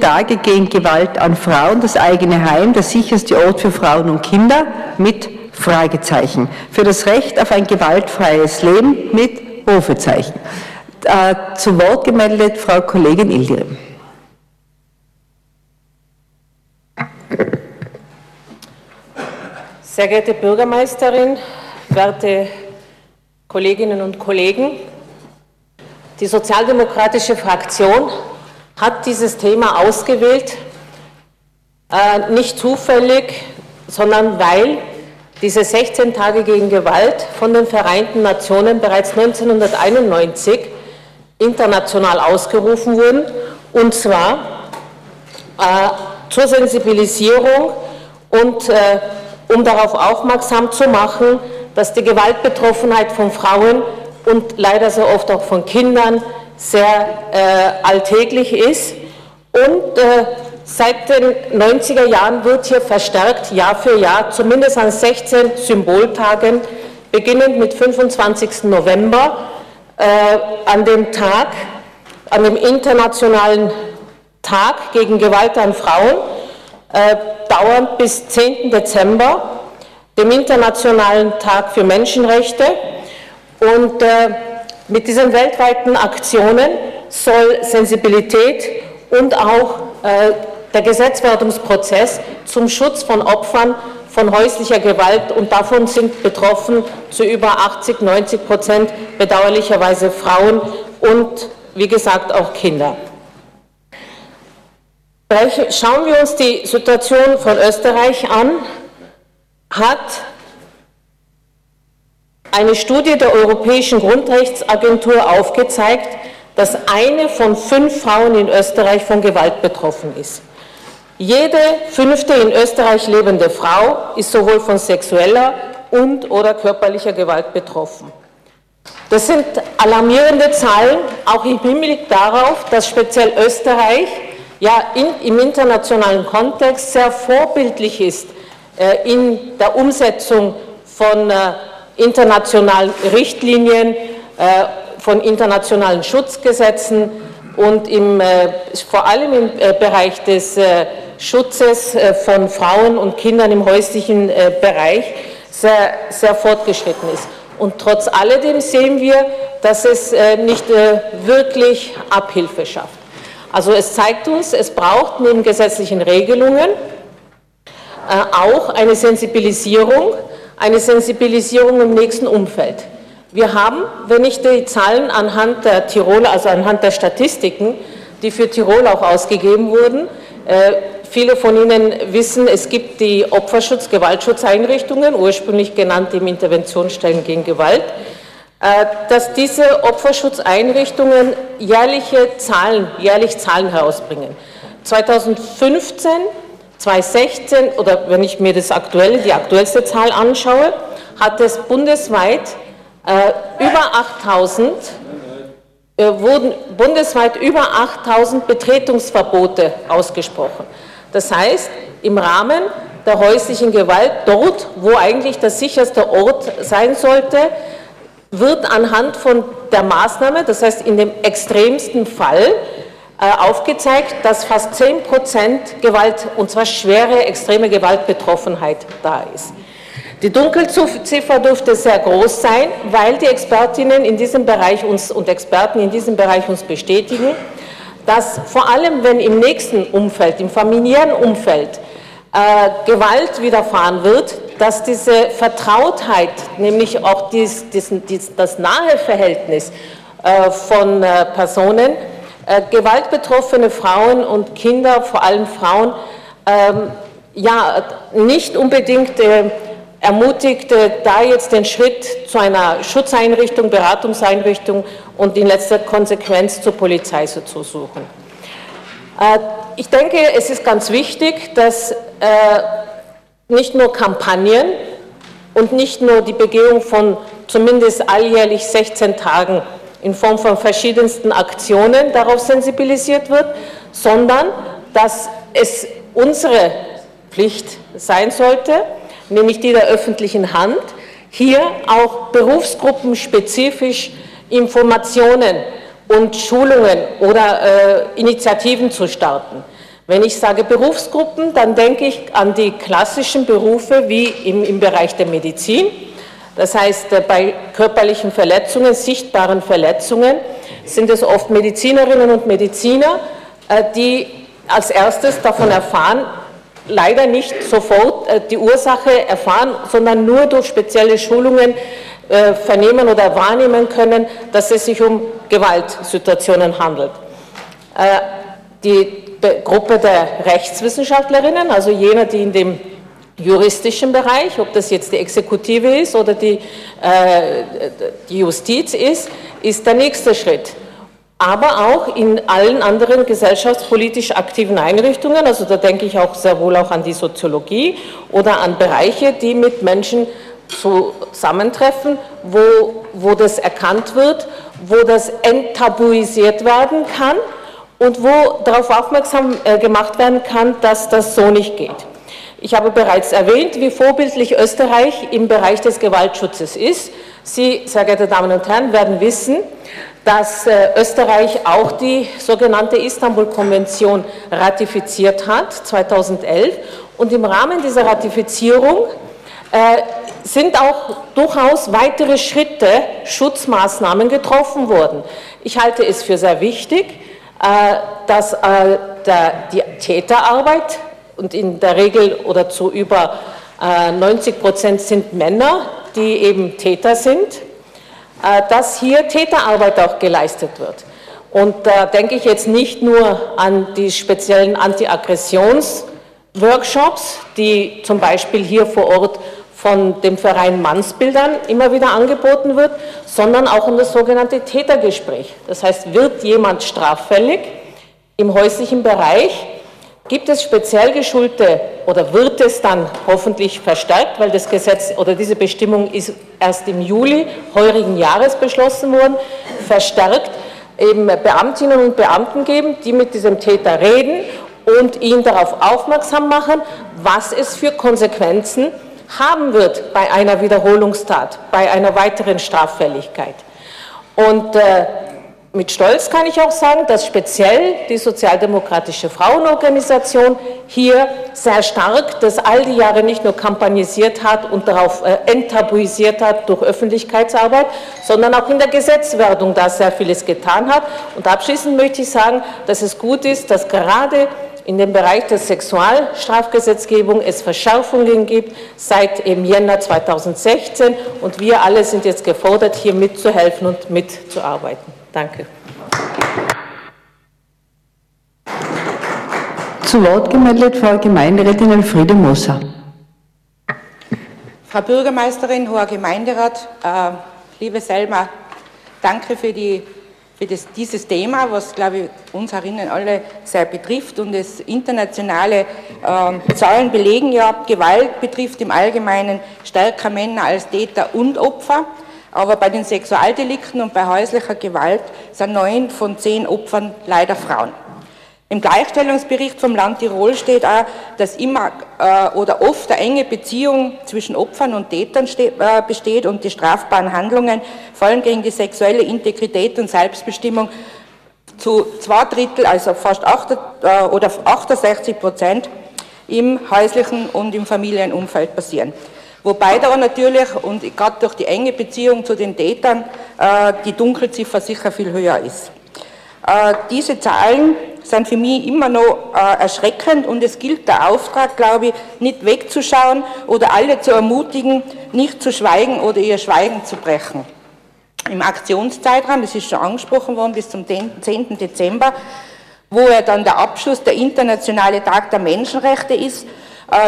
Tage gegen Gewalt an Frauen, das eigene Heim, der sicherste Ort für Frauen und Kinder mit Fragezeichen. Für das Recht auf ein gewaltfreies Leben mit Rufezeichen. Äh, zu Wort gemeldet Frau Kollegin Ildirim. Sehr geehrte Bürgermeisterin, werte Kolleginnen und Kollegen, die sozialdemokratische Fraktion hat dieses Thema ausgewählt, äh, nicht zufällig, sondern weil diese 16 Tage gegen Gewalt von den Vereinten Nationen bereits 1991 international ausgerufen wurden, und zwar äh, zur Sensibilisierung und äh, um darauf aufmerksam zu machen, dass die Gewaltbetroffenheit von Frauen und leider sehr oft auch von Kindern sehr äh, alltäglich ist und äh, Seit den 90er Jahren wird hier verstärkt Jahr für Jahr, zumindest an 16 Symboltagen, beginnend mit 25. November, äh, an dem Tag, an dem internationalen Tag gegen Gewalt an Frauen, äh, dauernd bis 10. Dezember, dem internationalen Tag für Menschenrechte. Und äh, mit diesen weltweiten Aktionen soll Sensibilität und auch äh, der Gesetzwerdungsprozess zum Schutz von Opfern von häuslicher Gewalt und davon sind betroffen zu über 80, 90 Prozent bedauerlicherweise Frauen und wie gesagt auch Kinder. Schauen wir uns die Situation von Österreich an, hat eine Studie der Europäischen Grundrechtsagentur aufgezeigt, dass eine von fünf Frauen in Österreich von Gewalt betroffen ist. Jede fünfte in Österreich lebende Frau ist sowohl von sexueller und oder körperlicher Gewalt betroffen. Das sind alarmierende Zahlen, auch im Hinblick darauf, dass speziell Österreich ja in, im internationalen Kontext sehr vorbildlich ist äh, in der Umsetzung von äh, internationalen Richtlinien, äh, von internationalen Schutzgesetzen und im, äh, vor allem im äh, Bereich des Schutzes von Frauen und Kindern im häuslichen Bereich sehr, sehr fortgeschritten ist. Und trotz alledem sehen wir, dass es nicht wirklich Abhilfe schafft. Also es zeigt uns, es braucht neben gesetzlichen Regelungen auch eine Sensibilisierung, eine Sensibilisierung im nächsten Umfeld. Wir haben, wenn ich die Zahlen anhand der Tirol, also anhand der Statistiken, die für Tirol auch ausgegeben wurden, Viele von Ihnen wissen, es gibt die Opferschutz-, Gewaltschutzeinrichtungen, ursprünglich genannt im Interventionsstellen gegen Gewalt, äh, dass diese Opferschutzeinrichtungen jährliche Zahlen, jährlich Zahlen herausbringen. 2015, 2016 oder wenn ich mir das aktuelle, die aktuellste Zahl anschaue, hat es bundesweit äh, über 8000 äh, wurden bundesweit über 8000 Betretungsverbote ausgesprochen. Das heißt, im Rahmen der häuslichen Gewalt, dort, wo eigentlich der sicherste Ort sein sollte, wird anhand von der Maßnahme, das heißt in dem extremsten Fall, aufgezeigt, dass fast 10 Prozent Gewalt, und zwar schwere, extreme Gewaltbetroffenheit da ist. Die Dunkelziffer dürfte sehr groß sein, weil die Expertinnen in diesem Bereich uns und Experten in diesem Bereich uns bestätigen, dass vor allem, wenn im nächsten Umfeld, im familiären Umfeld, äh, Gewalt widerfahren wird, dass diese Vertrautheit, nämlich auch dies, diesen, dies, das nahe Verhältnis äh, von äh, Personen, äh, gewaltbetroffene Frauen und Kinder, vor allem Frauen, ähm, ja, nicht unbedingt äh, ermutigte, da jetzt den Schritt zu einer Schutzeinrichtung, Beratungseinrichtung und in letzter Konsequenz zur Polizei zu suchen. Äh, ich denke, es ist ganz wichtig, dass äh, nicht nur Kampagnen und nicht nur die Begehung von zumindest alljährlich 16 Tagen in Form von verschiedensten Aktionen darauf sensibilisiert wird, sondern dass es unsere Pflicht sein sollte, nämlich die der öffentlichen Hand, hier auch berufsgruppenspezifisch Informationen und Schulungen oder äh, Initiativen zu starten. Wenn ich sage Berufsgruppen, dann denke ich an die klassischen Berufe wie im, im Bereich der Medizin. Das heißt, äh, bei körperlichen Verletzungen, sichtbaren Verletzungen, sind es oft Medizinerinnen und Mediziner, äh, die als erstes davon erfahren, leider nicht sofort äh, die Ursache erfahren, sondern nur durch spezielle Schulungen vernehmen oder wahrnehmen können, dass es sich um Gewaltsituationen handelt. Die Gruppe der Rechtswissenschaftlerinnen, also jener, die in dem juristischen Bereich, ob das jetzt die Exekutive ist oder die, äh, die Justiz ist, ist der nächste Schritt. Aber auch in allen anderen gesellschaftspolitisch aktiven Einrichtungen, also da denke ich auch sehr wohl auch an die Soziologie oder an Bereiche, die mit Menschen zusammentreffen, wo, wo das erkannt wird, wo das enttabuisiert werden kann und wo darauf aufmerksam äh, gemacht werden kann, dass das so nicht geht. Ich habe bereits erwähnt, wie vorbildlich Österreich im Bereich des Gewaltschutzes ist. Sie, sehr geehrte Damen und Herren, werden wissen, dass äh, Österreich auch die sogenannte Istanbul-Konvention ratifiziert hat, 2011. Und im Rahmen dieser Ratifizierung äh, sind auch durchaus weitere Schritte, Schutzmaßnahmen getroffen worden. Ich halte es für sehr wichtig, äh, dass die Täterarbeit, und in der Regel oder zu über 90 äh, Prozent sind Männer, die eben Täter sind, dass hier Täterarbeit auch geleistet wird. Und da denke ich jetzt nicht nur an die speziellen Anti-Aggressions-Workshops, die zum Beispiel hier vor Ort von dem Verein Mannsbildern immer wieder angeboten wird, sondern auch um das sogenannte Tätergespräch. Das heißt, wird jemand straffällig im häuslichen Bereich, gibt es speziell geschulte oder wird es dann hoffentlich verstärkt, weil das Gesetz oder diese Bestimmung ist erst im Juli heurigen Jahres beschlossen worden, verstärkt eben Beamtinnen und Beamten geben, die mit diesem Täter reden und ihn darauf aufmerksam machen, was es für Konsequenzen haben wird bei einer Wiederholungstat, bei einer weiteren Straffälligkeit. Und äh, mit Stolz kann ich auch sagen, dass speziell die Sozialdemokratische Frauenorganisation hier sehr stark das all die Jahre nicht nur kampagnisiert hat und darauf äh, enttabuisiert hat durch Öffentlichkeitsarbeit, sondern auch in der Gesetzwerdung da sehr vieles getan hat. Und abschließend möchte ich sagen, dass es gut ist, dass gerade in dem Bereich der Sexualstrafgesetzgebung es Verschärfungen gibt seit im Jänner 2016 und wir alle sind jetzt gefordert, hier mitzuhelfen und mitzuarbeiten. Danke. Zu Wort gemeldet Frau Gemeinderätin Elfriede Moser. Frau Bürgermeisterin, hoher Gemeinderat, äh, liebe Selma, danke für die für das, dieses Thema, was, glaube ich, uns herinnen alle sehr betrifft und es internationale äh, Zahlen belegen ja, Gewalt betrifft im Allgemeinen stärker Männer als Täter und Opfer, aber bei den Sexualdelikten und bei häuslicher Gewalt sind neun von zehn Opfern leider Frauen. Im Gleichstellungsbericht vom Land Tirol steht auch, dass immer äh, oder oft eine enge Beziehung zwischen Opfern und Tätern steht, äh, besteht und die strafbaren Handlungen, vor allem gegen die sexuelle Integrität und Selbstbestimmung, zu zwei Drittel, also fast 8, äh, oder 68 Prozent im häuslichen und im Familienumfeld passieren. Wobei da natürlich, und gerade durch die enge Beziehung zu den Tätern, äh, die Dunkelziffer sicher viel höher ist. Äh, diese Zahlen sind für mich immer noch äh, erschreckend und es gilt der Auftrag, glaube ich, nicht wegzuschauen oder alle zu ermutigen, nicht zu schweigen oder ihr Schweigen zu brechen. Im Aktionszeitraum, das ist schon angesprochen worden, bis zum 10. Dezember, wo ja dann der Abschluss der Internationale Tag der Menschenrechte ist,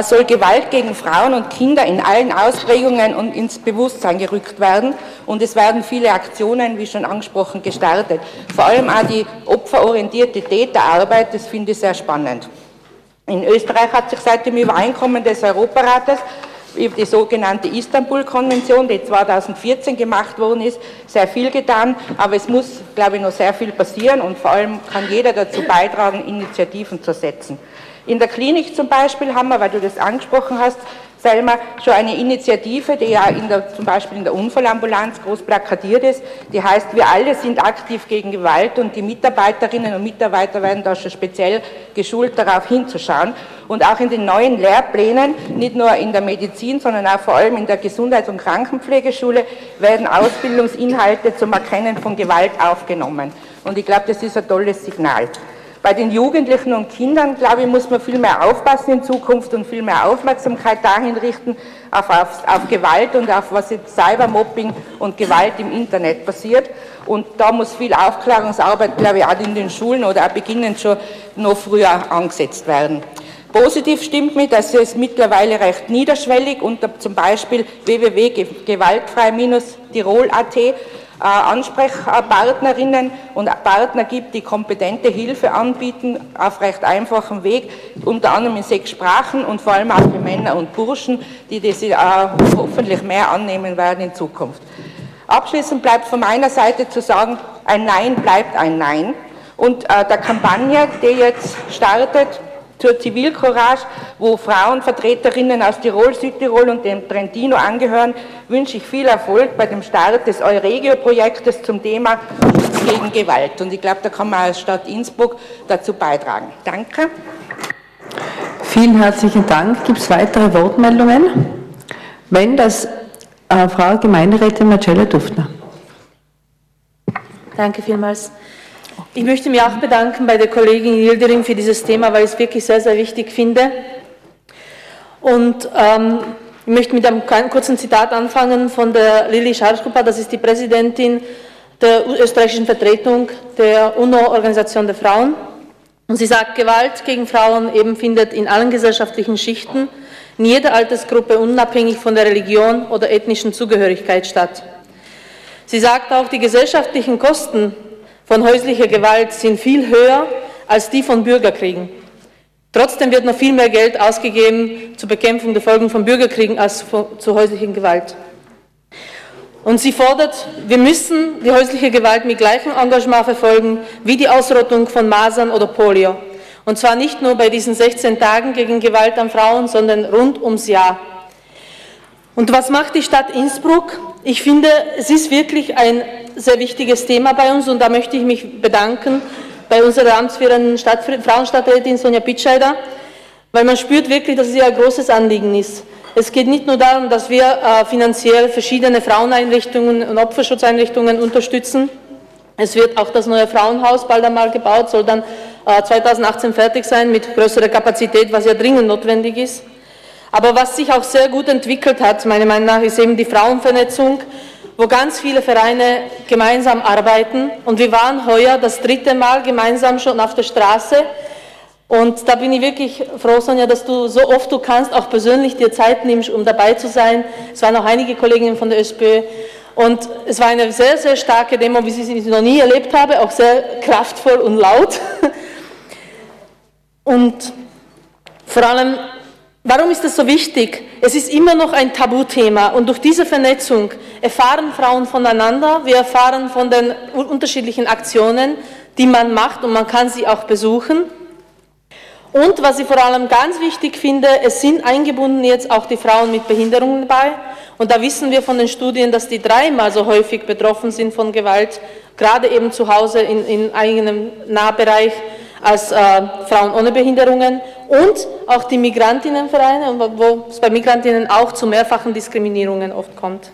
soll Gewalt gegen Frauen und Kinder in allen Ausprägungen und ins Bewusstsein gerückt werden. Und es werden viele Aktionen, wie schon angesprochen, gestartet. Vor allem auch die opferorientierte Täterarbeit, das finde ich sehr spannend. In Österreich hat sich seit dem Übereinkommen des Europarates über die sogenannte Istanbul-Konvention, die 2014 gemacht worden ist, sehr viel getan, aber es muss, glaube ich, noch sehr viel passieren und vor allem kann jeder dazu beitragen, Initiativen zu setzen. In der Klinik zum Beispiel haben wir, weil du das angesprochen hast, Selma, schon eine Initiative, die ja in der, zum Beispiel in der Unfallambulanz groß plakatiert ist, die heißt, wir alle sind aktiv gegen Gewalt und die Mitarbeiterinnen und Mitarbeiter werden da schon speziell geschult, darauf hinzuschauen. Und auch in den neuen Lehrplänen, nicht nur in der Medizin, sondern auch vor allem in der Gesundheits- und Krankenpflegeschule, werden Ausbildungsinhalte zum Erkennen von Gewalt aufgenommen. Und ich glaube, das ist ein tolles Signal. Bei den Jugendlichen und Kindern, glaube ich, muss man viel mehr aufpassen in Zukunft und viel mehr Aufmerksamkeit dahin richten, auf, auf, auf Gewalt und auf was jetzt Cybermobbing und Gewalt im Internet passiert. Und da muss viel Aufklärungsarbeit, glaube ich, auch in den Schulen oder auch beginnend schon noch früher angesetzt werden. Positiv stimmt mir, dass es mittlerweile recht niederschwellig unter zum Beispiel www.gewaltfrei-tirol.at Ansprechpartnerinnen und Partner gibt, die kompetente Hilfe anbieten, auf recht einfachem Weg, unter anderem in sechs Sprachen und vor allem auch für Männer und Burschen, die das äh, hoffentlich mehr annehmen werden in Zukunft. Abschließend bleibt von meiner Seite zu sagen, ein Nein bleibt ein Nein. Und äh, der Kampagne, die jetzt startet, zur Zivilcourage, wo Frauenvertreterinnen aus Tirol, Südtirol und dem Trentino angehören, wünsche ich viel Erfolg bei dem Start des Euregio-Projektes zum Thema Schutz gegen Gewalt. Und ich glaube, da kann man als Stadt Innsbruck dazu beitragen. Danke. Vielen herzlichen Dank. Gibt es weitere Wortmeldungen? Wenn das äh, Frau Gemeinderätin Marcella Duftner. Danke vielmals. Ich möchte mich auch bedanken bei der Kollegin Yildirim für dieses Thema, weil ich es wirklich sehr, sehr wichtig finde. Und ähm, ich möchte mit einem kurzen Zitat anfangen von der Lili Scharschkupa, das ist die Präsidentin der österreichischen Vertretung der UNO-Organisation der Frauen. Und sie sagt, Gewalt gegen Frauen eben findet in allen gesellschaftlichen Schichten, in jeder Altersgruppe unabhängig von der Religion oder ethnischen Zugehörigkeit statt. Sie sagt auch, die gesellschaftlichen Kosten von häuslicher Gewalt sind viel höher als die von Bürgerkriegen. Trotzdem wird noch viel mehr Geld ausgegeben zur Bekämpfung der Folgen von Bürgerkriegen als zur häuslichen Gewalt. Und sie fordert, wir müssen die häusliche Gewalt mit gleichem Engagement verfolgen wie die Ausrottung von Masern oder Polio. Und zwar nicht nur bei diesen 16 Tagen gegen Gewalt an Frauen, sondern rund ums Jahr. Und was macht die Stadt Innsbruck? Ich finde, es ist wirklich ein sehr wichtiges Thema bei uns und da möchte ich mich bedanken bei unserer amtsführenden Stadt, Frauenstadträtin Sonja Pitscheider, weil man spürt wirklich, dass es ihr ein großes Anliegen ist. Es geht nicht nur darum, dass wir äh, finanziell verschiedene Fraueneinrichtungen und Opferschutzeinrichtungen unterstützen. Es wird auch das neue Frauenhaus bald einmal gebaut, soll dann 2018 äh, fertig sein mit größerer Kapazität, was ja dringend notwendig ist. Aber was sich auch sehr gut entwickelt hat, meiner Meinung nach, ist eben die Frauenvernetzung wo ganz viele Vereine gemeinsam arbeiten. Und wir waren heuer das dritte Mal gemeinsam schon auf der Straße. Und da bin ich wirklich froh, Sonja, dass du so oft du kannst auch persönlich dir Zeit nimmst, um dabei zu sein. Es waren auch einige Kolleginnen von der SPÖ. Und es war eine sehr, sehr starke Demo, wie ich sie noch nie erlebt habe, auch sehr kraftvoll und laut. Und vor allem Warum ist das so wichtig? Es ist immer noch ein Tabuthema und durch diese Vernetzung erfahren Frauen voneinander, wir erfahren von den unterschiedlichen Aktionen, die man macht und man kann sie auch besuchen. Und was ich vor allem ganz wichtig finde, es sind eingebunden jetzt auch die Frauen mit Behinderungen dabei. Und da wissen wir von den Studien, dass die dreimal so häufig betroffen sind von Gewalt, gerade eben zu Hause in, in eigenem Nahbereich als äh, Frauen ohne Behinderungen und auch die Migrantinnenvereine, wo es bei Migrantinnen auch zu mehrfachen Diskriminierungen oft kommt.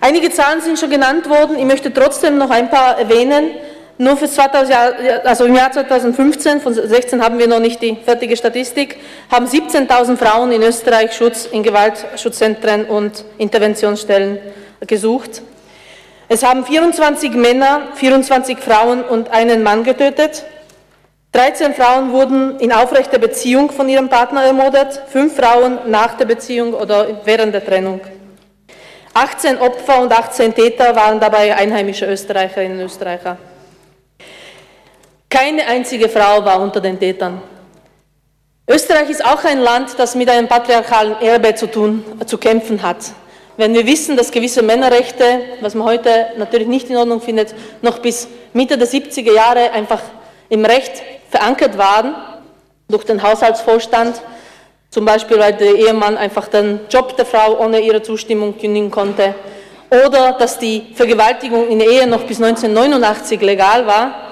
Einige Zahlen sind schon genannt worden, ich möchte trotzdem noch ein paar erwähnen. Nur für 2000, also im Jahr 2015, von 16 haben wir noch nicht die fertige Statistik, haben 17.000 Frauen in Österreich Schutz in Gewaltschutzzentren und Interventionsstellen gesucht. Es haben 24 Männer, 24 Frauen und einen Mann getötet. 13 Frauen wurden in aufrechter Beziehung von ihrem Partner ermordet, 5 Frauen nach der Beziehung oder während der Trennung. 18 Opfer und 18 Täter waren dabei einheimische Österreicherinnen und Österreicher. Keine einzige Frau war unter den Tätern. Österreich ist auch ein Land, das mit einem patriarchalen Erbe zu tun, zu kämpfen hat. Wenn wir wissen, dass gewisse Männerrechte, was man heute natürlich nicht in Ordnung findet, noch bis Mitte der 70er Jahre einfach im Recht verankert waren, durch den Haushaltsvorstand, zum Beispiel weil der Ehemann einfach den Job der Frau ohne ihre Zustimmung kündigen konnte, oder dass die Vergewaltigung in der Ehe noch bis 1989 legal war,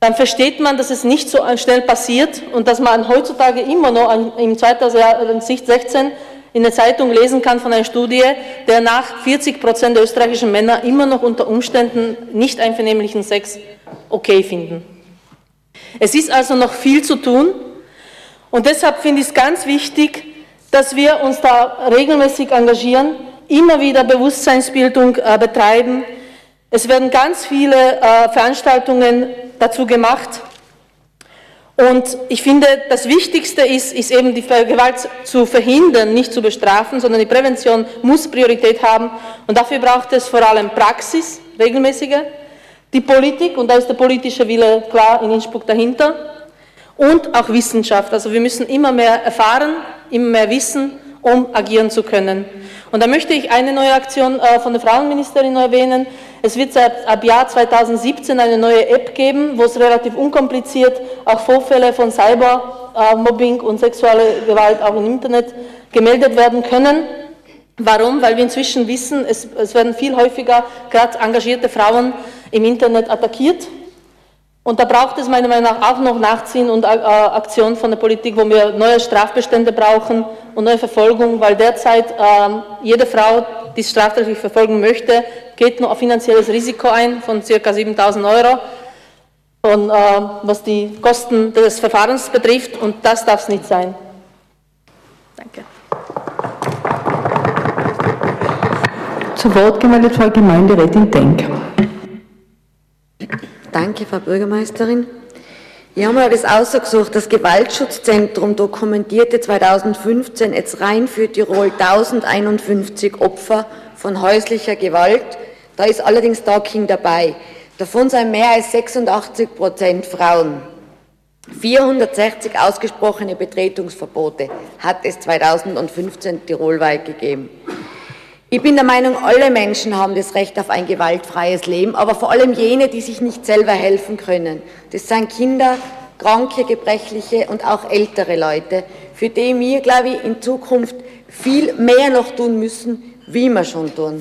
dann versteht man, dass es nicht so schnell passiert und dass man heutzutage immer noch im 2016 in der Zeitung lesen kann von einer Studie, der nach 40 Prozent der österreichischen Männer immer noch unter Umständen nicht einvernehmlichen Sex okay finden. Es ist also noch viel zu tun und deshalb finde ich es ganz wichtig, dass wir uns da regelmäßig engagieren, immer wieder Bewusstseinsbildung äh, betreiben. Es werden ganz viele äh, Veranstaltungen dazu gemacht. Und ich finde, das Wichtigste ist, ist eben die Gewalt zu verhindern, nicht zu bestrafen, sondern die Prävention muss Priorität haben. Und dafür braucht es vor allem Praxis, regelmäßige, die Politik, und da ist der politische Wille klar in Innsbruck dahinter, und auch Wissenschaft. Also wir müssen immer mehr erfahren, immer mehr wissen, um agieren zu können. Und da möchte ich eine neue Aktion äh, von der Frauenministerin erwähnen. Es wird seit ab Jahr 2017 eine neue App geben, wo es relativ unkompliziert auch Vorfälle von Cybermobbing und sexuelle Gewalt auch im Internet gemeldet werden können. Warum? Weil wir inzwischen wissen, es, es werden viel häufiger gerade engagierte Frauen im Internet attackiert und da braucht es meiner Meinung nach auch noch Nachziehen und äh, Aktion von der Politik, wo wir neue Strafbestände brauchen und neue Verfolgung, weil derzeit äh, jede Frau, die strafrechtlich verfolgen möchte, geht nur auf finanzielles Risiko ein von ca. 7000 Euro, von, äh, was die Kosten des Verfahrens betrifft und das darf es nicht sein. Danke. Zu Wort gemeldet Frau Gemeinderätin Denk. Danke, Frau Bürgermeisterin. Ich habe mir das ausgesucht. Das Gewaltschutzzentrum dokumentierte 2015 jetzt rein für Tirol 1051 Opfer von häuslicher Gewalt. Da ist allerdings Stalking dabei. Davon sind mehr als 86 Prozent Frauen. 460 ausgesprochene Betretungsverbote hat es 2015 tirolweit gegeben. Ich bin der Meinung, alle Menschen haben das Recht auf ein gewaltfreies Leben, aber vor allem jene, die sich nicht selber helfen können. Das sind Kinder, kranke, gebrechliche und auch ältere Leute, für die wir, glaube ich, in Zukunft viel mehr noch tun müssen, wie wir schon tun.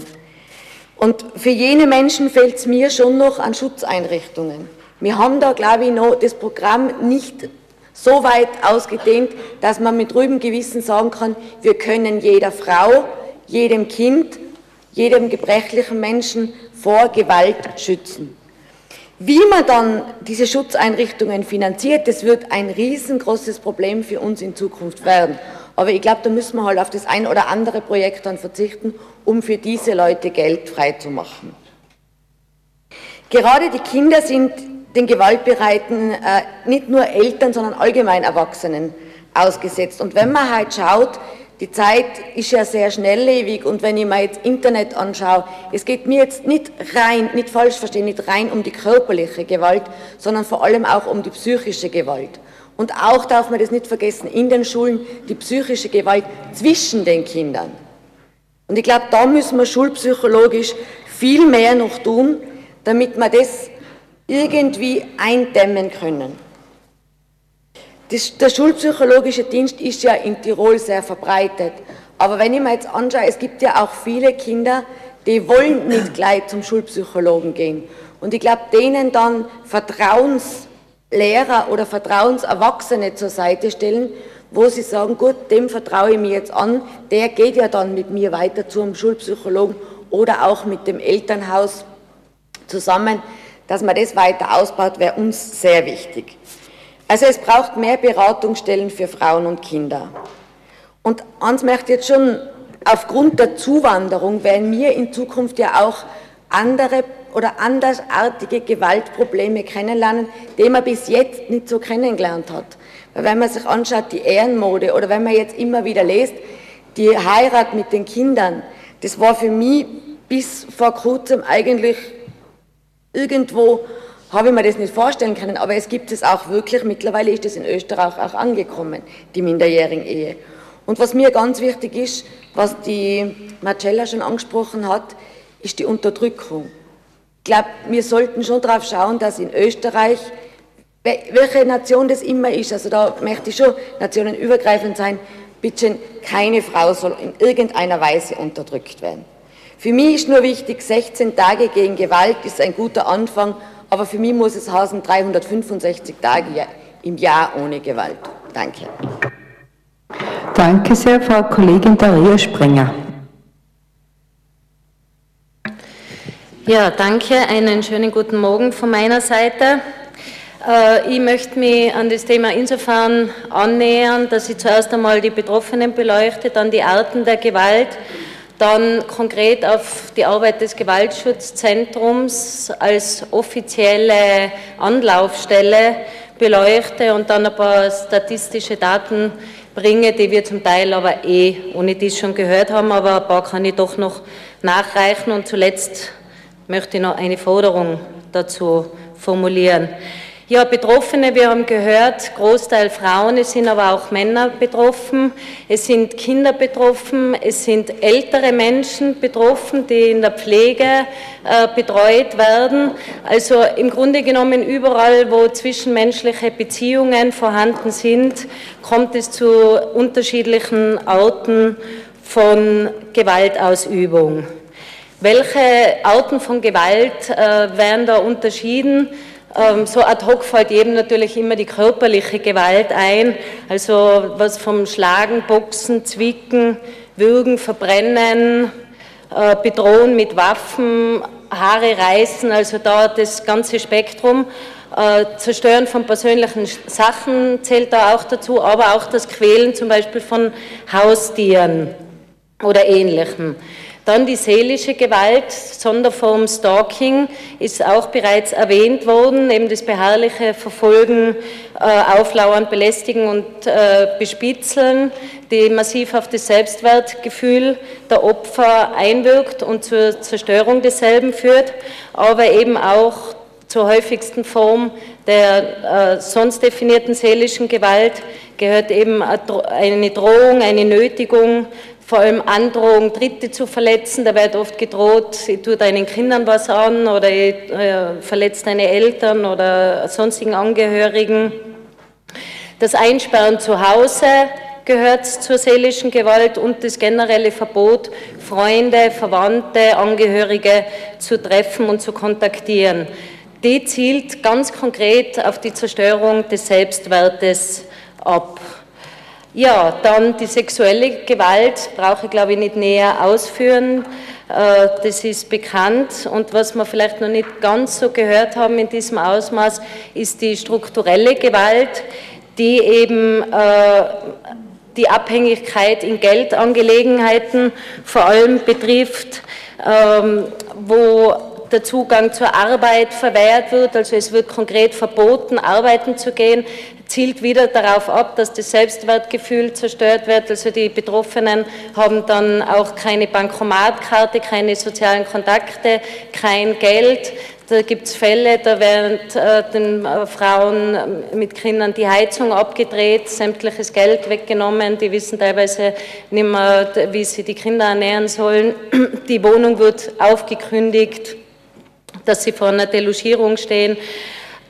Und für jene Menschen fehlt es mir schon noch an Schutzeinrichtungen. Wir haben da, glaube ich, noch das Programm nicht so weit ausgedehnt, dass man mit ruhigem Gewissen sagen kann, wir können jeder Frau jedem Kind, jedem gebrechlichen Menschen vor Gewalt schützen. Wie man dann diese Schutzeinrichtungen finanziert, das wird ein riesengroßes Problem für uns in Zukunft werden. Aber ich glaube, da müssen wir halt auf das ein oder andere Projekt dann verzichten, um für diese Leute Geld freizumachen. Gerade die Kinder sind den gewaltbereiten, äh, nicht nur Eltern, sondern allgemein Erwachsenen ausgesetzt. Und wenn man halt schaut, die Zeit ist ja sehr schnelllebig und wenn ich mir jetzt Internet anschaue, es geht mir jetzt nicht rein, nicht falsch verstehen, nicht rein um die körperliche Gewalt, sondern vor allem auch um die psychische Gewalt. Und auch darf man das nicht vergessen, in den Schulen die psychische Gewalt zwischen den Kindern. Und ich glaube, da müssen wir schulpsychologisch viel mehr noch tun, damit wir das irgendwie eindämmen können. Der schulpsychologische Dienst ist ja in Tirol sehr verbreitet. Aber wenn ich mir jetzt anschaue, es gibt ja auch viele Kinder, die wollen nicht gleich zum Schulpsychologen gehen. Und ich glaube, denen dann Vertrauenslehrer oder Vertrauenserwachsene zur Seite stellen, wo sie sagen, gut, dem vertraue ich mir jetzt an, der geht ja dann mit mir weiter zum Schulpsychologen oder auch mit dem Elternhaus zusammen, dass man das weiter ausbaut, wäre uns sehr wichtig. Also es braucht mehr Beratungsstellen für Frauen und Kinder. Und eins möchte jetzt schon, aufgrund der Zuwanderung werden wir in Zukunft ja auch andere oder andersartige Gewaltprobleme kennenlernen, die man bis jetzt nicht so kennengelernt hat. Weil wenn man sich anschaut, die Ehrenmode oder wenn man jetzt immer wieder liest, die Heirat mit den Kindern, das war für mich bis vor kurzem eigentlich irgendwo habe ich mir das nicht vorstellen können, aber es gibt es auch wirklich, mittlerweile ist es in Österreich auch angekommen, die minderjährigen Ehe. Und was mir ganz wichtig ist, was die Marcella schon angesprochen hat, ist die Unterdrückung. Ich glaube, wir sollten schon darauf schauen, dass in Österreich, welche Nation das immer ist, also da möchte ich schon nationenübergreifend sein, bitte keine Frau soll in irgendeiner Weise unterdrückt werden. Für mich ist nur wichtig, 16 Tage gegen Gewalt ist ein guter Anfang, aber für mich muss es heißen 365 Tage im Jahr ohne Gewalt. Danke. Danke sehr, Frau Kollegin Daria Sprenger. Ja, danke. Einen schönen guten Morgen von meiner Seite. Äh, ich möchte mich an das Thema insofern annähern, dass ich zuerst einmal die Betroffenen beleuchte, dann die Arten der Gewalt, dann konkret auf die Arbeit des Gewaltschutzzentrums als offizielle Anlaufstelle beleuchte und dann ein paar statistische Daten bringe, die wir zum Teil aber eh ohne dies schon gehört haben, aber ein paar kann ich doch noch nachreichen und zuletzt möchte ich noch eine Forderung dazu formulieren. Ja, Betroffene, wir haben gehört, Großteil Frauen, es sind aber auch Männer betroffen, es sind Kinder betroffen, es sind ältere Menschen betroffen, die in der Pflege äh, betreut werden. Also im Grunde genommen überall, wo zwischenmenschliche Beziehungen vorhanden sind, kommt es zu unterschiedlichen Arten von Gewaltausübung. Welche Arten von Gewalt äh, werden da unterschieden? Ähm, so ad hoc fällt jedem natürlich immer die körperliche Gewalt ein, also was vom Schlagen, Boxen, Zwicken, Würgen, Verbrennen, äh, Bedrohen mit Waffen, Haare reißen, also da das ganze Spektrum. Äh, Zerstören von persönlichen Sachen zählt da auch dazu, aber auch das Quälen zum Beispiel von Haustieren oder Ähnlichem. Dann die seelische Gewalt, Sonderform Stalking, ist auch bereits erwähnt worden, eben das beharrliche Verfolgen, äh, Auflauern, Belästigen und äh, Bespitzeln, die massiv auf das Selbstwertgefühl der Opfer einwirkt und zur Zerstörung desselben führt, aber eben auch zur häufigsten Form der äh, sonst definierten seelischen Gewalt gehört eben eine Drohung, eine Nötigung, vor allem Androhung, Dritte zu verletzen. Da wird oft gedroht, ich tue deinen Kindern was an oder ich äh, verletze deine Eltern oder sonstigen Angehörigen. Das Einsperren zu Hause gehört zur seelischen Gewalt und das generelle Verbot, Freunde, Verwandte, Angehörige zu treffen und zu kontaktieren. Die zielt ganz konkret auf die Zerstörung des Selbstwertes ab. Ja, dann die sexuelle Gewalt brauche ich glaube ich nicht näher ausführen. Äh, das ist bekannt. Und was wir vielleicht noch nicht ganz so gehört haben in diesem Ausmaß, ist die strukturelle Gewalt, die eben äh, die Abhängigkeit in Geldangelegenheiten vor allem betrifft, ähm, wo der Zugang zur Arbeit verwehrt wird, also es wird konkret verboten, arbeiten zu gehen, zielt wieder darauf ab, dass das Selbstwertgefühl zerstört wird. Also die Betroffenen haben dann auch keine Bankomatkarte, keine sozialen Kontakte, kein Geld. Da gibt es Fälle, da werden äh, den äh, Frauen mit Kindern die Heizung abgedreht, sämtliches Geld weggenommen, die wissen teilweise nicht mehr, wie sie die Kinder ernähren sollen. Die Wohnung wird aufgekündigt, dass sie vor einer Delogierung stehen.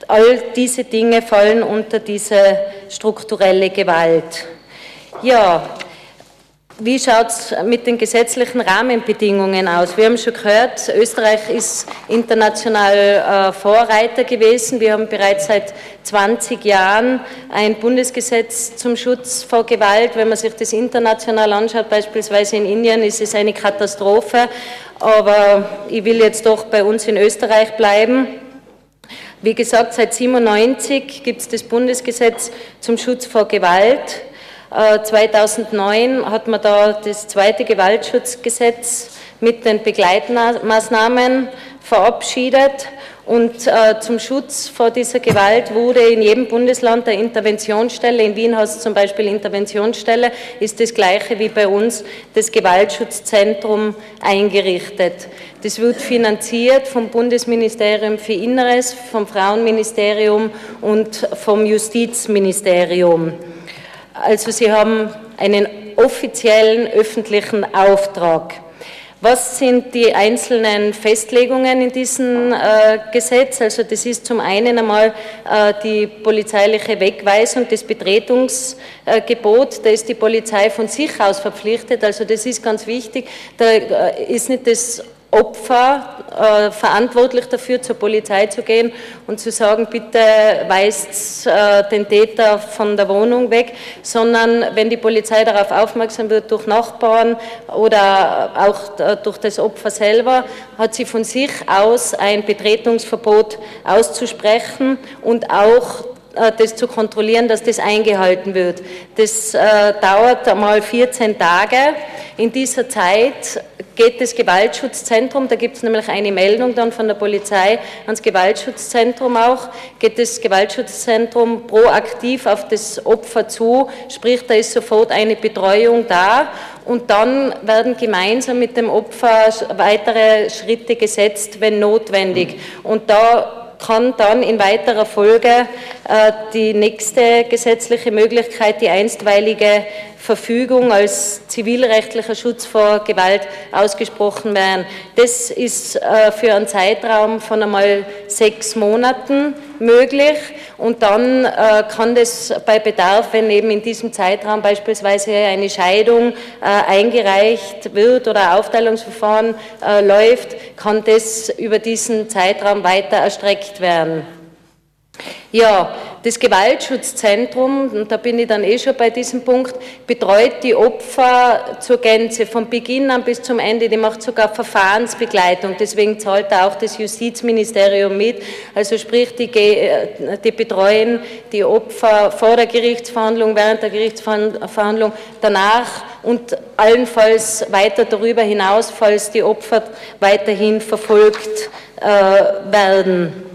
All diese Dinge fallen unter diese strukturelle Gewalt. Ja, wie schaut es mit den gesetzlichen Rahmenbedingungen aus? Wir haben schon gehört, Österreich ist international äh, Vorreiter gewesen. Wir haben bereits seit 20 Jahren ein Bundesgesetz zum Schutz vor Gewalt. Wenn man sich das international anschaut, beispielsweise in Indien, ist es eine Katastrophe. Aber ich will jetzt doch bei uns in Österreich bleiben. Wie gesagt, seit 1997 gibt es das Bundesgesetz zum Schutz vor Gewalt. 2009 äh, hat man da das zweite Gewaltschutzgesetz mit den Begleitmaßnahmen verabschiedet. Und äh, zum Schutz vor dieser Gewalt wurde in jedem Bundesland eine Interventionsstelle, in Wien hast du zum Beispiel Interventionsstelle, ist das gleiche wie bei uns das Gewaltschutzzentrum eingerichtet. Das wird finanziert vom Bundesministerium für Inneres, vom Frauenministerium und vom Justizministerium. Also sie haben einen offiziellen öffentlichen Auftrag. Was sind die einzelnen Festlegungen in diesem äh, Gesetz? Also das ist zum einen einmal äh, die polizeiliche Wegweisung, das Betretungsgebot. da ist die Polizei von sich aus verpflichtet. Also das ist ganz wichtig. Da äh, ist nicht das Opfer äh, verantwortlich dafür, zur Polizei zu gehen und zu sagen, bitte weist äh, den Täter von der Wohnung weg, sondern wenn die Polizei darauf aufmerksam wird durch Nachbarn oder auch äh, durch das Opfer selber, hat sie von sich aus ein Betretungsverbot auszusprechen und auch äh, das zu kontrollieren, dass das eingehalten wird. Das äh, dauert einmal 14 Tage. In dieser Zeit geht das Gewaltschutzzentrum, da gibt es nämlich eine Meldung dann von der Polizei ans Gewaltschutzzentrum auch, geht das Gewaltschutzzentrum proaktiv auf das Opfer zu, sprich da ist sofort eine Betreuung da und dann werden gemeinsam mit dem Opfer weitere Schritte gesetzt, wenn notwendig. Und da kann dann in weiterer Folge äh, die nächste gesetzliche Möglichkeit, die einstweilige Verfügung als zivilrechtlicher Schutz vor Gewalt ausgesprochen werden. Das ist äh, für einen Zeitraum von einmal sechs Monaten möglich und dann äh, kann das bei Bedarf, wenn eben in diesem Zeitraum beispielsweise eine Scheidung eingereicht wird oder Aufteilungsverfahren läuft, kann das über diesen Zeitraum weiter erstreckt werden. Ja, das Gewaltschutzzentrum, und da bin ich dann eh schon bei diesem Punkt, betreut die Opfer zur Gänze, von Beginn an bis zum Ende. Die macht sogar Verfahrensbegleitung, deswegen zahlt da auch das Justizministerium mit. Also sprich, die, äh, die betreuen die Opfer vor der Gerichtsverhandlung, während der Gerichtsverhandlung, danach und allenfalls weiter darüber hinaus, falls die Opfer weiterhin verfolgt äh, werden.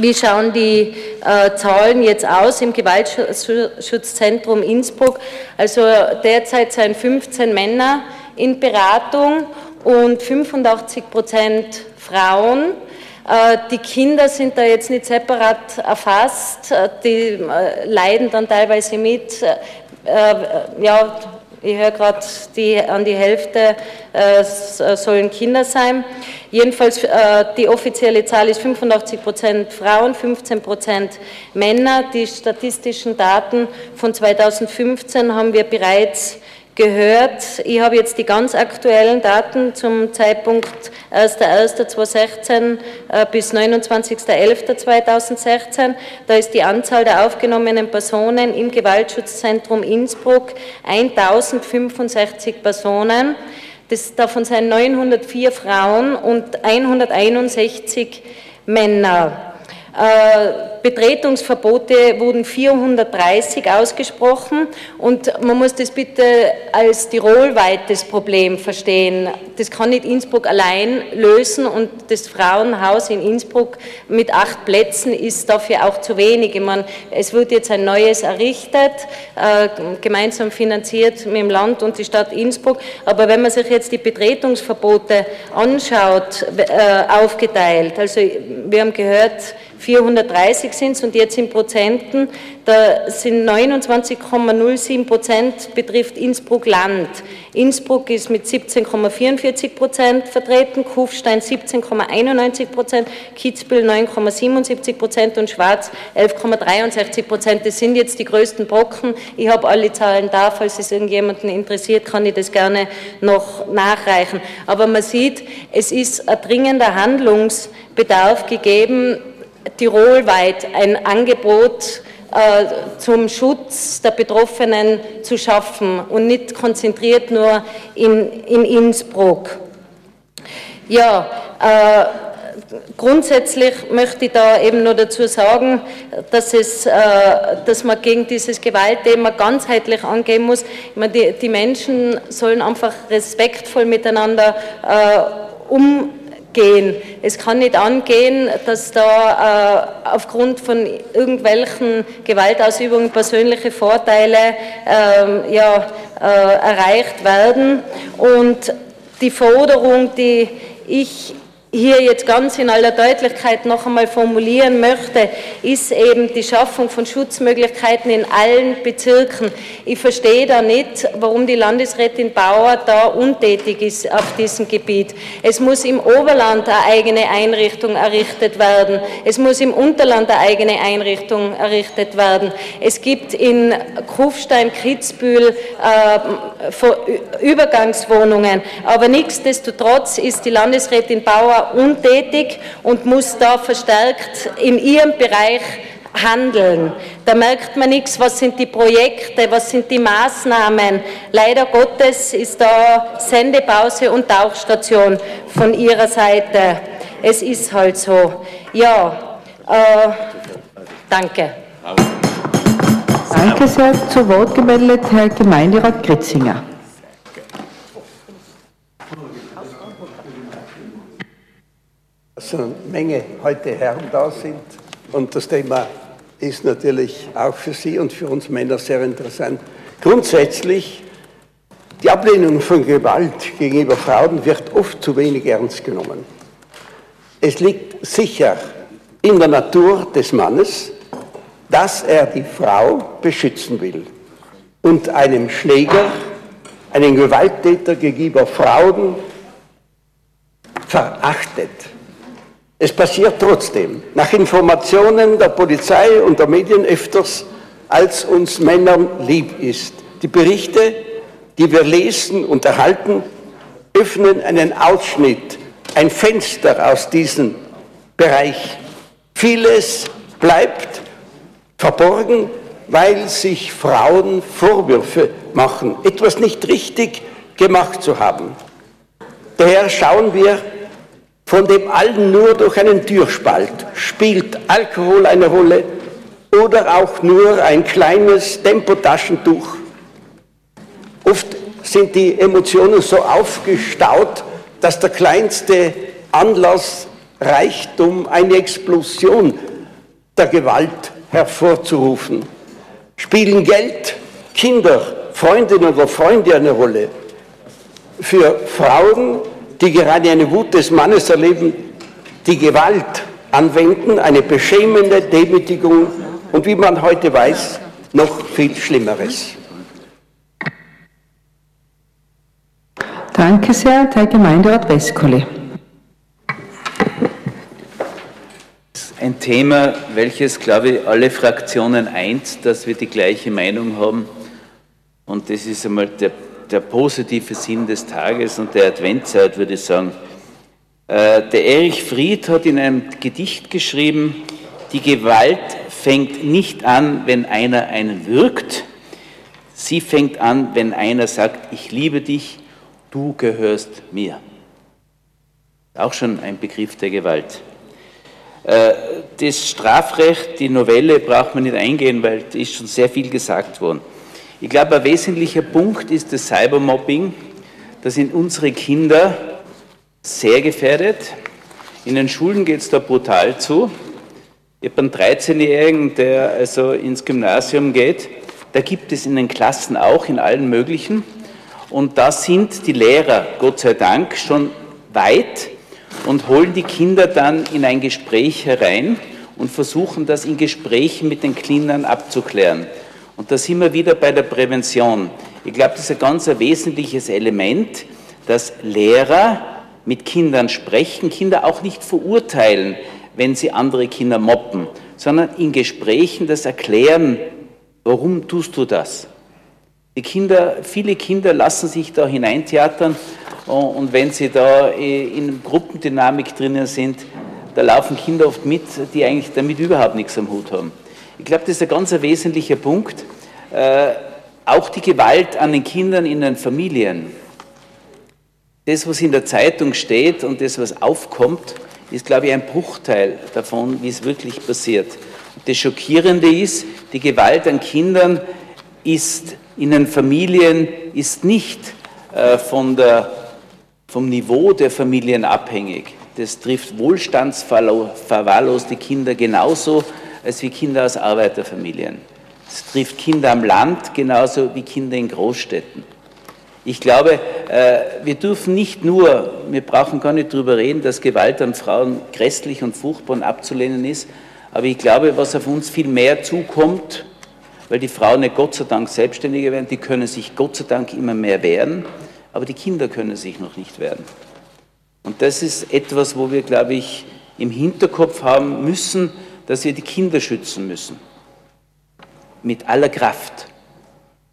Wie schauen die äh, Zahlen jetzt aus im Gewaltschutzzentrum Innsbruck? Also derzeit sind 15 Männer in Beratung und 85 Prozent Frauen. Äh, die Kinder sind da jetzt nicht separat erfasst, äh, die äh, leiden dann teilweise mit. Ja, ich höre gerade, die, an die Hälfte äh, sollen Kinder sein. Jedenfalls, äh, die offizielle Zahl ist 85 Prozent Frauen, 15 Prozent Männer. Die statistischen Daten von 2015 haben wir bereits gehört. Ich habe jetzt die ganz aktuellen Daten zum Zeitpunkt 1.1.2016 äh, bis 29.11.2016. Da ist die Anzahl der aufgenommenen Personen im Gewaltschutzzentrum Innsbruck 1065 Personen. Das, davon sind 904 Frauen und 161 Männer. Äh, Betretungsverbote wurden 430 ausgesprochen und man muss das bitte als tirolweites Problem verstehen. Das kann nicht Innsbruck allein lösen und das Frauenhaus in Innsbruck mit acht Plätzen ist dafür auch zu wenig. Ich meine, es wird jetzt ein neues errichtet, äh, gemeinsam finanziert mit dem Land und die Stadt Innsbruck, aber wenn man sich jetzt die Betretungsverbote anschaut, äh, aufgeteilt, also wir haben gehört, 430 sind und jetzt in Prozenten, da sind 29,07 Prozent betrifft Innsbruck Land. Innsbruck ist mit 17,44 Prozent vertreten, Kufstein 17,91 Prozent, Kitzbühel 9,77 Prozent und Schwarz 11,63 Prozent. Das sind jetzt die größten Brocken. Ich habe alle Zahlen da, falls es irgendjemanden interessiert, kann ich das gerne noch nachreichen. Aber man sieht, es ist ein dringender Handlungsbedarf gegeben, tirolweit ein Angebot äh, zum Schutz der Betroffenen zu schaffen und nicht konzentriert nur in, in Innsbruck. Ja, äh, grundsätzlich möchte ich da eben nur dazu sagen, dass, es, äh, dass man gegen dieses Gewaltthema ganzheitlich angehen muss. Ich meine, die, die Menschen sollen einfach respektvoll miteinander äh, umgehen gehen. Es kann nicht angehen, dass da äh, aufgrund von irgendwelchen Gewaltausübungen persönliche Vorteile äh, ja, äh, erreicht werden. Und die Forderung, die ich hier jetzt ganz in aller Deutlichkeit noch einmal formulieren möchte, ist eben die Schaffung von Schutzmöglichkeiten in allen Bezirken. Ich verstehe da nicht, warum die Landesrätin Bauer da untätig ist auf diesem Gebiet. Es muss im Oberland eine eigene Einrichtung errichtet werden. Es muss im Unterland eine eigene Einrichtung errichtet werden. Es gibt in Kufstein, Kitzbühel äh, Übergangswohnungen. Aber nichtsdestotrotz ist die Landesrätin Bauer untätig und muss da verstärkt in ihrem Bereich handeln. Da merkt man nichts, was sind die Projekte, was sind die Maßnahmen. Leider Gottes ist da Sendepause und Tauchstation von ihrer Seite. Es ist halt so. Ja, äh, danke. Danke sehr. Zu Wort gemeldet Herr Gemeinderat Gritzinger. Dass eine Menge heute Herren da sind. Und das Thema ist natürlich auch für Sie und für uns Männer sehr interessant. Grundsätzlich, die Ablehnung von Gewalt gegenüber Frauen wird oft zu wenig ernst genommen. Es liegt sicher in der Natur des Mannes, dass er die Frau beschützen will und einem Schläger, einem Gewalttäter gegenüber Frauen verachtet. Es passiert trotzdem, nach Informationen der Polizei und der Medien öfters, als uns Männern lieb ist. Die Berichte, die wir lesen und erhalten, öffnen einen Ausschnitt, ein Fenster aus diesem Bereich. Vieles bleibt verborgen, weil sich Frauen Vorwürfe machen, etwas nicht richtig gemacht zu haben. Daher schauen wir von dem allen nur durch einen Türspalt. Spielt Alkohol eine Rolle oder auch nur ein kleines Tempotaschentuch? Oft sind die Emotionen so aufgestaut, dass der kleinste Anlass reicht, um eine Explosion der Gewalt hervorzurufen. Spielen Geld, Kinder, Freundinnen oder Freunde eine Rolle? Für Frauen die gerade eine Wut des Mannes erleben, die Gewalt anwenden, eine beschämende Demütigung und wie man heute weiß, noch viel Schlimmeres. Danke sehr, Herr Gemeinderat Westkolle. Ein Thema, welches, glaube ich, alle Fraktionen eint, dass wir die gleiche Meinung haben. Und das ist einmal der der positive Sinn des Tages und der Adventzeit, würde ich sagen. Äh, der Erich Fried hat in einem Gedicht geschrieben, die Gewalt fängt nicht an, wenn einer einen wirkt, sie fängt an, wenn einer sagt, ich liebe dich, du gehörst mir. Auch schon ein Begriff der Gewalt. Äh, das Strafrecht, die Novelle braucht man nicht eingehen, weil da ist schon sehr viel gesagt worden. Ich glaube, ein wesentlicher Punkt ist das Cybermobbing. Da sind unsere Kinder sehr gefährdet. In den Schulen geht es da brutal zu. Ich habe einen 13-Jährigen, der also ins Gymnasium geht. Da gibt es in den Klassen auch, in allen möglichen. Und da sind die Lehrer, Gott sei Dank, schon weit und holen die Kinder dann in ein Gespräch herein und versuchen das in Gesprächen mit den Kindern abzuklären. Und da sind wir wieder bei der Prävention. Ich glaube, das ist ein ganz ein wesentliches Element, dass Lehrer mit Kindern sprechen, Kinder auch nicht verurteilen, wenn sie andere Kinder mobben, sondern in Gesprächen das erklären, warum tust du das? Die Kinder, viele Kinder lassen sich da hineintheatern und wenn sie da in Gruppendynamik drinnen sind, da laufen Kinder oft mit, die eigentlich damit überhaupt nichts am Hut haben. Ich glaube, das ist ein ganz wesentlicher Punkt. Äh, auch die Gewalt an den Kindern in den Familien. Das, was in der Zeitung steht und das, was aufkommt, ist, glaube ich, ein Bruchteil davon, wie es wirklich passiert. Das Schockierende ist, die Gewalt an Kindern ist in den Familien ist nicht äh, von der, vom Niveau der Familien abhängig. Das trifft wohlstandsverwahrloste Kinder genauso als wie Kinder aus Arbeiterfamilien. Es trifft Kinder am Land genauso wie Kinder in Großstädten. Ich glaube, äh, wir dürfen nicht nur, wir brauchen gar nicht darüber reden, dass Gewalt an Frauen grässlich und furchtbar und abzulehnen ist, aber ich glaube, was auf uns viel mehr zukommt, weil die Frauen nicht Gott sei Dank selbstständiger werden, die können sich Gott sei Dank immer mehr wehren, aber die Kinder können sich noch nicht wehren. Und das ist etwas, wo wir, glaube ich, im Hinterkopf haben müssen, dass wir die Kinder schützen müssen. Mit aller Kraft.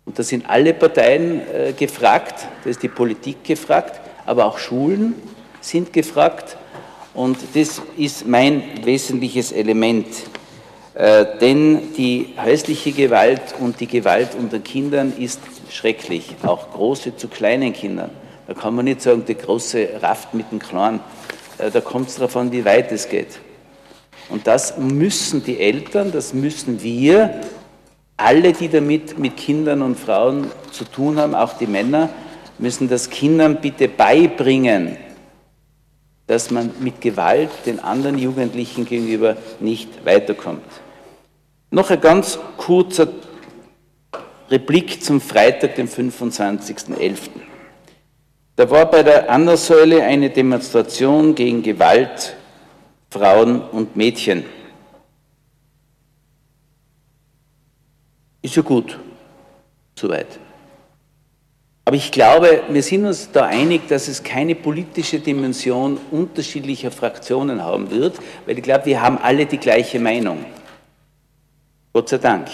Und da sind alle Parteien äh, gefragt, da ist die Politik gefragt, aber auch Schulen sind gefragt. Und das ist mein wesentliches Element. Äh, denn die häusliche Gewalt und die Gewalt unter Kindern ist schrecklich, auch große zu kleinen Kindern. Da kann man nicht sagen, der große rafft mit dem Kleinen. Äh, da kommt es darauf an, wie weit es geht. Und das müssen die Eltern, das müssen wir, alle, die damit mit Kindern und Frauen zu tun haben, auch die Männer, müssen das Kindern bitte beibringen, dass man mit Gewalt den anderen Jugendlichen gegenüber nicht weiterkommt. Noch ein ganz kurzer Replik zum Freitag, dem 25.11. Da war bei der Andersäule eine Demonstration gegen Gewalt, Frauen und Mädchen. Ist ja gut, soweit. Aber ich glaube, wir sind uns da einig, dass es keine politische Dimension unterschiedlicher Fraktionen haben wird, weil ich glaube, wir haben alle die gleiche Meinung. Gott sei Dank.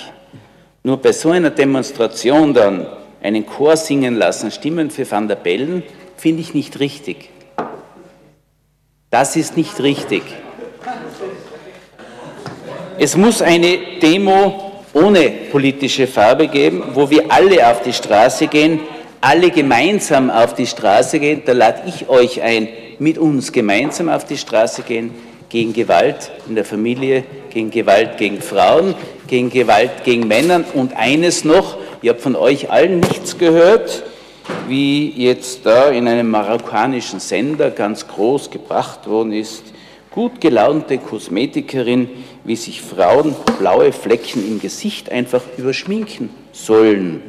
Nur bei so einer Demonstration dann einen Chor singen lassen, Stimmen für Van der Bellen, finde ich nicht richtig. Das ist nicht richtig. Es muss eine Demo ohne politische Farbe geben, wo wir alle auf die Straße gehen, alle gemeinsam auf die Straße gehen. Da lade ich euch ein, mit uns gemeinsam auf die Straße gehen gegen Gewalt in der Familie, gegen Gewalt gegen Frauen, gegen Gewalt gegen Männer und eines noch, ich habe von euch allen nichts gehört, wie jetzt da in einem marokkanischen Sender ganz groß gebracht worden ist, gut gelaunte Kosmetikerin, wie sich Frauen blaue Flecken im Gesicht einfach überschminken sollen.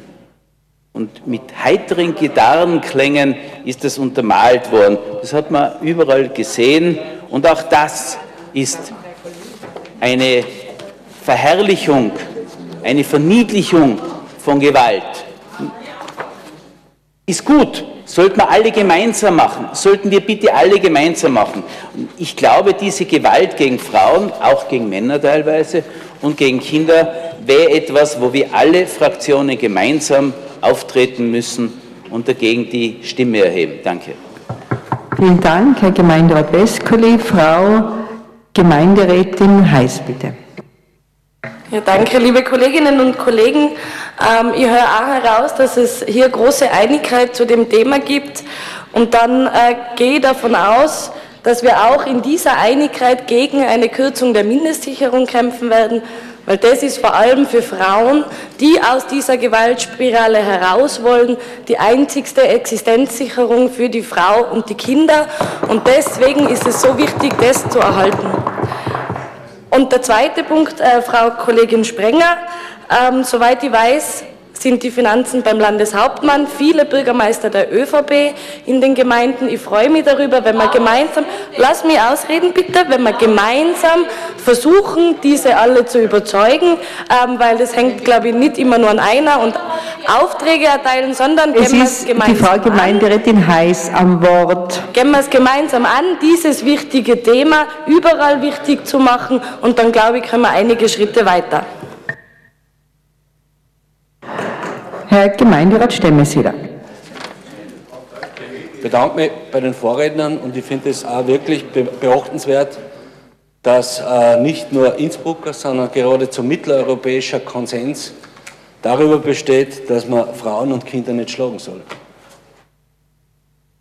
Und mit heiteren Gitarrenklängen ist das untermalt worden. Das hat man überall gesehen. Und auch das ist eine Verherrlichung, eine Verniedlichung von Gewalt. Ist gut, sollten wir alle gemeinsam machen, sollten wir bitte alle gemeinsam machen. Ich glaube, diese Gewalt gegen Frauen, auch gegen Männer teilweise und gegen Kinder, wäre etwas, wo wir alle Fraktionen gemeinsam auftreten müssen und dagegen die Stimme erheben. Danke. Vielen Dank, Herr Gemeinderat Westkoli. Frau Gemeinderätin Heiß, bitte. Ja, danke, liebe Kolleginnen und Kollegen. Ähm, ich höre auch heraus, dass es hier große Einigkeit zu dem Thema gibt. Und dann äh, gehe ich davon aus, dass wir auch in dieser Einigkeit gegen eine Kürzung der Mindestsicherung kämpfen werden, weil das ist vor allem für Frauen, die aus dieser Gewaltspirale heraus wollen, die einzigste Existenzsicherung für die Frau und die Kinder. Und deswegen ist es so wichtig, das zu erhalten. Und der zweite Punkt, äh, Frau Kollegin Sprenger, ähm, soweit ich weiß, sind die Finanzen beim Landeshauptmann, viele Bürgermeister der ÖVP in den Gemeinden. Ich freue mich darüber, wenn wir gemeinsam, lass mich ausreden bitte, wenn wir gemeinsam versuchen, diese alle zu überzeugen, ähm, weil das hängt, glaube ich, nicht immer nur an einer und Aufträge erteilen, sondern es gehen wir es gemeinsam die Frau Gemeinderätin Heiß am Wort. Gehen wir es gemeinsam an, dieses wichtige Thema überall wichtig zu machen und dann, glaube ich, können wir einige Schritte weiter. Herr Gemeinderat Stemmeseder. Ich bedanke mich bei den Vorrednern und ich finde es auch wirklich beachtenswert, dass äh, nicht nur Innsbrucker, sondern geradezu mitteleuropäischer Konsens darüber besteht, dass man Frauen und Kinder nicht schlagen soll.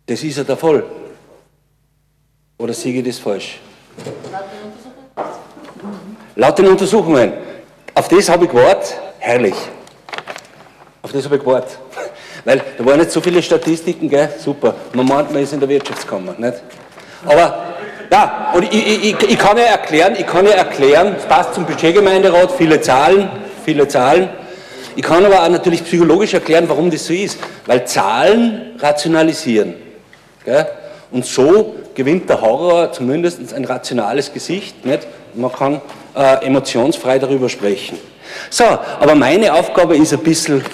Das ist ja der Fall. Oder sehe ich das falsch? Laut den Untersuchungen. Auf das habe ich gewartet. Herrlich. Das habe ich gewartet. Weil da waren nicht so viele Statistiken, gell? Super. Man meint, man ist in der Wirtschaftskammer, nicht? Aber, ja, und ich, ich, ich kann ja erklären, ich kann ja erklären, es passt zum Budgetgemeinderat, viele Zahlen, viele Zahlen. Ich kann aber auch natürlich psychologisch erklären, warum das so ist. Weil Zahlen rationalisieren. Gell? Und so gewinnt der Horror zumindest ein rationales Gesicht. Nicht? Man kann äh, emotionsfrei darüber sprechen. So, aber meine Aufgabe ist ein bisschen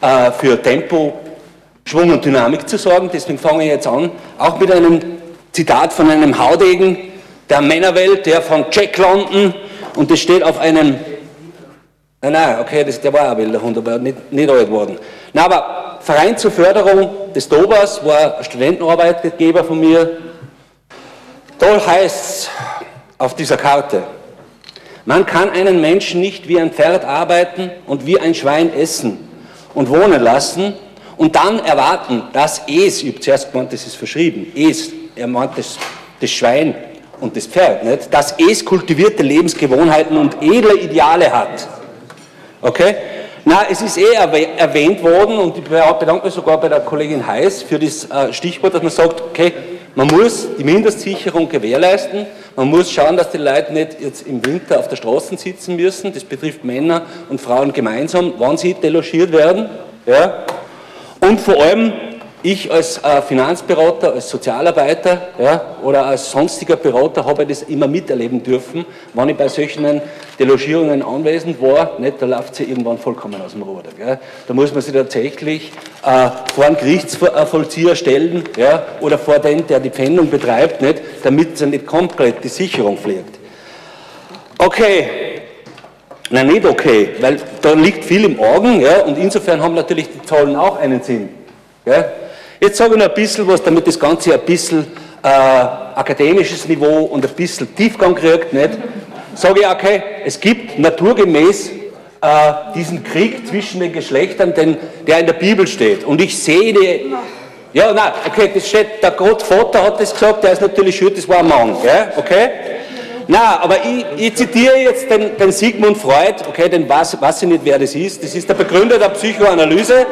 äh, für Tempo, Schwung und Dynamik zu sorgen. Deswegen fange ich jetzt an, auch mit einem Zitat von einem Haudegen der Männerwelt, der von Jack London, und das steht auf einem, nein, nein, okay, das, der war auch Wilderhund, aber nicht, nicht alt geworden. Na, aber Verein zur Förderung des Dobers war ein Studentenarbeitgeber von mir. Toll heißt auf dieser Karte. Man kann einen Menschen nicht wie ein Pferd arbeiten und wie ein Schwein essen und wohnen lassen und dann erwarten, dass es, ich habe zuerst gemeint, das ist verschrieben, es, er meint das, das Schwein und das Pferd, nicht? dass es kultivierte Lebensgewohnheiten und edle Ideale hat. Okay? Na, es ist eh erwähnt worden und ich bedanke mich sogar bei der Kollegin Heiß für das äh, Stichwort, dass man sagt, okay, man muss die Mindestsicherung gewährleisten, man muss schauen, dass die Leute nicht jetzt im Winter auf der Straße sitzen müssen, das betrifft Männer und Frauen gemeinsam, wann sie delogiert werden. Ja? Und vor allem ich als äh, Finanzberater, als Sozialarbeiter ja, oder als sonstiger Berater habe das immer miterleben dürfen, wenn ich bei solchen Delogierungen anwesend war. Nicht, da läuft sie irgendwann vollkommen aus dem Ruder. Gell. Da muss man sich tatsächlich äh, vor einen Gerichtsvollzieher stellen ja, oder vor den, der die Pfändung betreibt, nicht, damit sie nicht komplett die Sicherung fliegt. Okay, Nein, nicht okay, weil da liegt viel im Augen ja, und insofern haben natürlich die Zahlen auch einen Sinn. Ja. Jetzt sage ich noch ein bisschen was, damit das Ganze ein bisschen äh, akademisches Niveau und ein bisschen Tiefgang kriegt, nicht? Sage ich, okay, es gibt naturgemäß äh, diesen Krieg zwischen den Geschlechtern, den, der in der Bibel steht. Und ich sehe die, ja, nein, okay, das steht, der Gottvater hat das gesagt, der ist natürlich schuld, das war ein Mann, gell? okay? Na, aber ich, ich, zitiere jetzt den, den Sigmund Freud, okay, den weiß, weiß ich nicht, wer das ist. Das ist der Begründer der Psychoanalyse.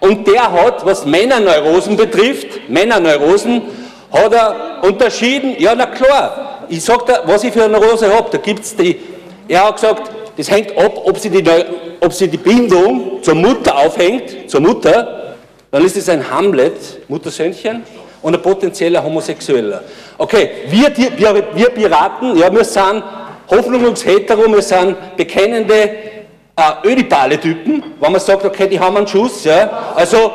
Und der hat, was Männerneurosen betrifft, Männerneurosen, hat er unterschieden, ja na klar, ich sag da, was ich für eine Neurose habe, da gibt es die, er hat gesagt, das hängt ab, ob sie, die, ob sie die Bindung zur Mutter aufhängt, zur Mutter, dann ist es ein Hamlet, Muttersöhnchen, und ein potenzieller Homosexueller. Okay, wir, wir, wir Piraten, ja, wir sind hoffnungshetero, wir sind bekennende äh, ödipale Typen, wenn man sagt, okay, die haben einen Schuss, ja. Also,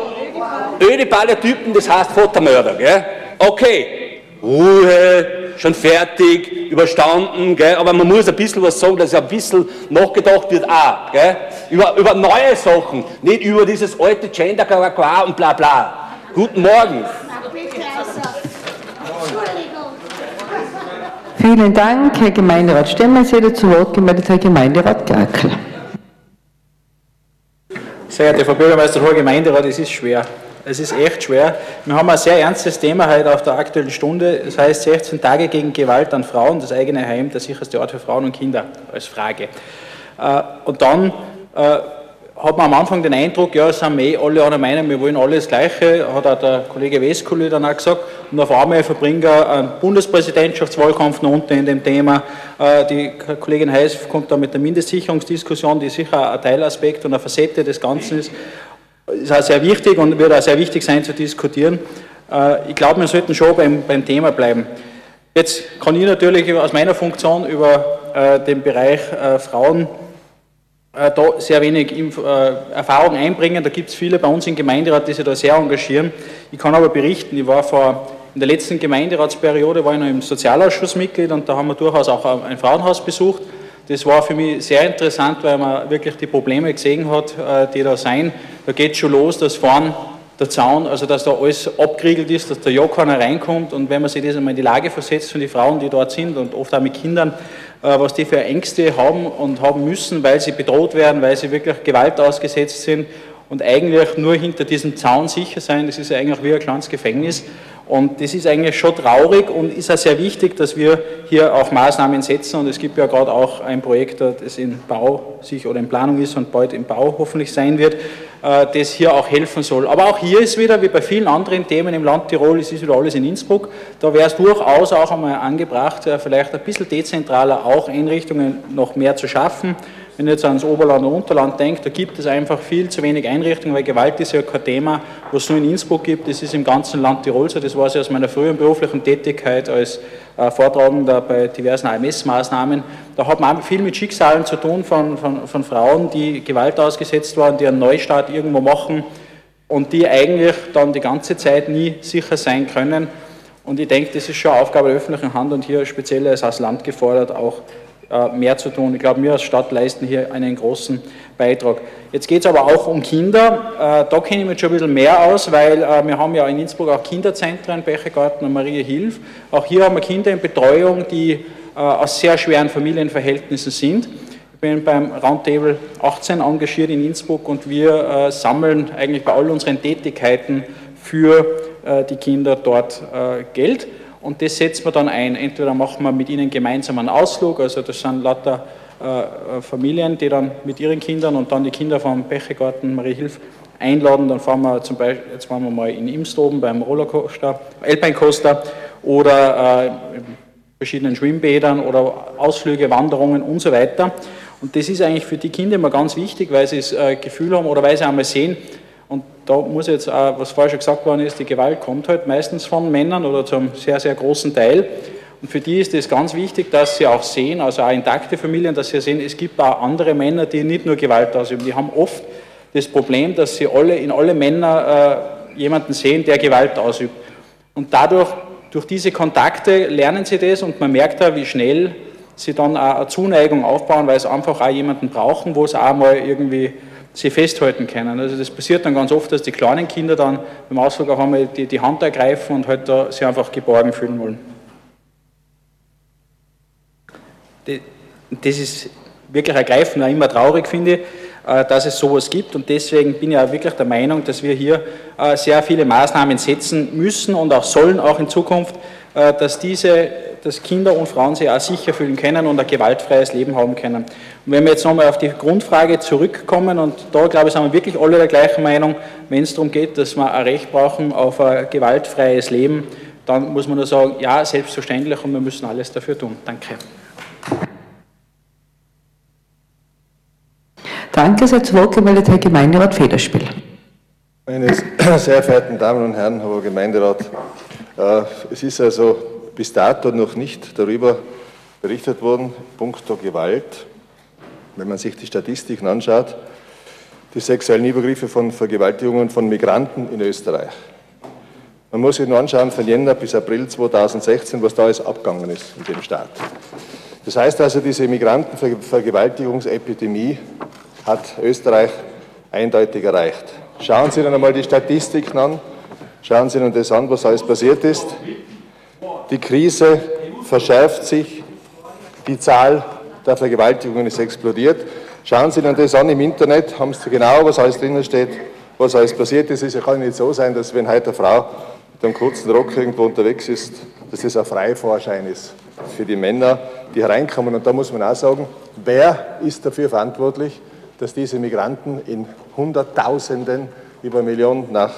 ödipale Typen, das heißt Futtermörder, gell. Okay, Ruhe, schon fertig, überstanden, gell? aber man muss ein bisschen was sagen, dass ein bisschen nachgedacht wird auch, gell? Über, über neue Sachen, nicht über dieses alte Gender und bla bla. Guten Morgen. Vielen Dank, Herr Gemeinderat Stemmer. Sehe zu Wort gemeldet Herr Gemeinderat Gerkel. Sehr geehrte Frau Bürgermeister, Hoher Gemeinderat, es ist schwer. Es ist echt schwer. Wir haben ein sehr ernstes Thema heute auf der Aktuellen Stunde. Das heißt 16 Tage gegen Gewalt an Frauen, das eigene Heim, der sicherste Ort für Frauen und Kinder als Frage. Äh, und dann äh, hat man am Anfang den Eindruck, ja, es sind eh alle einer Meinung, wir wollen alle das Gleiche, hat auch der Kollege Westkuli dann auch gesagt. Und auf einmal verbringen einen Bundespräsidentschaftswahlkampf noch unten in dem Thema. Äh, die Kollegin Heiß kommt da mit der Mindestsicherungsdiskussion, die sicher ein Teilaspekt und eine Facette des Ganzen ist. Ist auch sehr wichtig und wird auch sehr wichtig sein zu diskutieren. Äh, ich glaube, wir sollten schon beim, beim Thema bleiben. Jetzt kann ich natürlich aus meiner Funktion über äh, den Bereich Frauen äh, da sehr wenig äh, Erfahrung einbringen. Da gibt es viele bei uns im Gemeinderat, die sich da sehr engagieren. Ich kann aber berichten, ich war vor in der letzten Gemeinderatsperiode war ich noch im Sozialausschuss Mitglied und da haben wir durchaus auch ein Frauenhaus besucht. Das war für mich sehr interessant, weil man wirklich die Probleme gesehen hat, äh, die da sein. Da geht schon los, dass vorn der Zaun, also dass da alles abgeriegelt ist, dass da ja keiner reinkommt und wenn man sich das einmal in die Lage versetzt von den Frauen, die dort sind und oft auch mit Kindern, äh, was die für Ängste haben und haben müssen, weil sie bedroht werden, weil sie wirklich Gewalt ausgesetzt sind und eigentlich nur hinter diesem Zaun sicher sein. Das ist ja eigentlich wie ein kleines Gefängnis. Und das ist eigentlich schon traurig und ist auch sehr wichtig, dass wir hier auch Maßnahmen setzen. Und es gibt ja gerade auch ein Projekt, das in Bau sich oder in Planung ist und bald im Bau hoffentlich sein wird, das hier auch helfen soll. Aber auch hier ist wieder, wie bei vielen anderen Themen im Land Tirol, es ist wieder alles in Innsbruck, da wäre es durchaus auch einmal angebracht, äh, vielleicht ein bisschen dezentraler auch Einrichtungen noch mehr zu schaffen. Wenn ich jetzt ans Oberland und Unterland denke, da gibt es einfach viel zu wenig Einrichtungen, weil Gewalt ist ja kein Thema, was es nur in Innsbruck gibt, das ist im ganzen Land Tirol so. Das weiß ich aus meiner früheren beruflichen Tätigkeit als äh, Vortragender bei diversen AMS-Maßnahmen. Da hat man viel mit Schicksalen zu tun von, von, von Frauen, die Gewalt ausgesetzt waren, die einen Neustart irgendwo machen und die eigentlich dann die ganze Zeit nie sicher sein können. Und ich denke, das ist schon Aufgabe der öffentlichen Hand und hier speziell als Land gefordert, auch mehr zu tun. Ich glaube, wir als Stadt leisten hier einen großen Beitrag. Jetzt geht es aber auch um Kinder. Äh, da kenne ich mich schon ein bisschen mehr aus, weil äh, wir haben ja in Innsbruck auch Kinderzentren, Bechergarten und Maria Hilf. Auch hier haben wir Kinder in Betreuung, die aus sehr schweren Familienverhältnissen sind. Ich bin beim Roundtable 18 engagiert in Innsbruck und wir sammeln eigentlich bei all unseren Tätigkeiten für die Kinder dort Geld und das setzen wir dann ein. Entweder machen wir mit ihnen gemeinsam einen Ausflug, also das sind lauter äh, Familien, die dann mit ihren Kindern und dann die Kinder vom Bechegarten Marie Hilf einladen. Dann fahren wir zum Beispiel, jetzt waren wir mal in Imstoben beim Rollercoaster, Alpine Coaster oder äh, in verschiedenen Schwimmbädern oder Ausflüge, Wanderungen und so weiter. Und das ist eigentlich für die Kinder immer ganz wichtig, weil sie das äh, Gefühl haben oder weil sie einmal sehen, da muss jetzt auch, was vorher schon gesagt worden ist, die Gewalt kommt halt meistens von Männern oder zum sehr, sehr großen Teil. Und für die ist es ganz wichtig, dass sie auch sehen, also auch intakte Familien, dass sie sehen, es gibt auch andere Männer, die nicht nur Gewalt ausüben. Die haben oft das Problem, dass sie alle, in alle Männer äh, jemanden sehen, der Gewalt ausübt. Und dadurch, durch diese Kontakte lernen sie das und man merkt da, wie schnell sie dann auch eine Zuneigung aufbauen, weil sie einfach auch jemanden brauchen, wo sie auch mal irgendwie sie festhalten können. Also das passiert dann ganz oft, dass die kleinen Kinder dann beim Ausflug auch einmal die, die Hand ergreifen und halt da sich einfach geborgen fühlen wollen. Das ist wirklich ergreifend, auch immer traurig finde äh, dass es sowas gibt und deswegen bin ich auch wirklich der Meinung, dass wir hier äh, sehr viele Maßnahmen setzen müssen und auch sollen, auch in Zukunft, äh, dass diese dass Kinder und Frauen sich auch sicher fühlen können und ein gewaltfreies Leben haben können. Und wenn wir jetzt nochmal auf die Grundfrage zurückkommen, und da glaube ich, sind wir wirklich alle der gleichen Meinung, wenn es darum geht, dass wir ein Recht brauchen auf ein gewaltfreies Leben, dann muss man nur sagen, ja, selbstverständlich und wir müssen alles dafür tun. Danke. Danke, sehr zu Wort gemeldet Herr Gemeinderat Federspiel. Meine sehr verehrten Damen und Herren, Herr Gemeinderat, äh, es ist also bis dato noch nicht darüber berichtet worden, puncto Gewalt. Wenn man sich die Statistiken anschaut, die sexuellen Übergriffe von Vergewaltigungen von Migranten in Österreich. Man muss sich nur anschauen, von Jänner bis April 2016, was da alles abgegangen ist in dem Staat. Das heißt also, diese Migrantenvergewaltigungsepidemie hat Österreich eindeutig erreicht. Schauen Sie dann einmal die Statistiken an, schauen Sie sich das an, was alles passiert ist. Die Krise verschärft sich, die Zahl der Vergewaltigungen ist explodiert. Schauen Sie sich das an im Internet, haben Sie genau, was alles drinnen steht, was alles passiert ist. Es kann nicht so sein, dass wenn heute eine Frau mit einem kurzen Rock irgendwo unterwegs ist, dass das ein Freivorschein ist für die Männer, die hereinkommen. Und da muss man auch sagen, wer ist dafür verantwortlich, dass diese Migranten in Hunderttausenden, über Millionen nach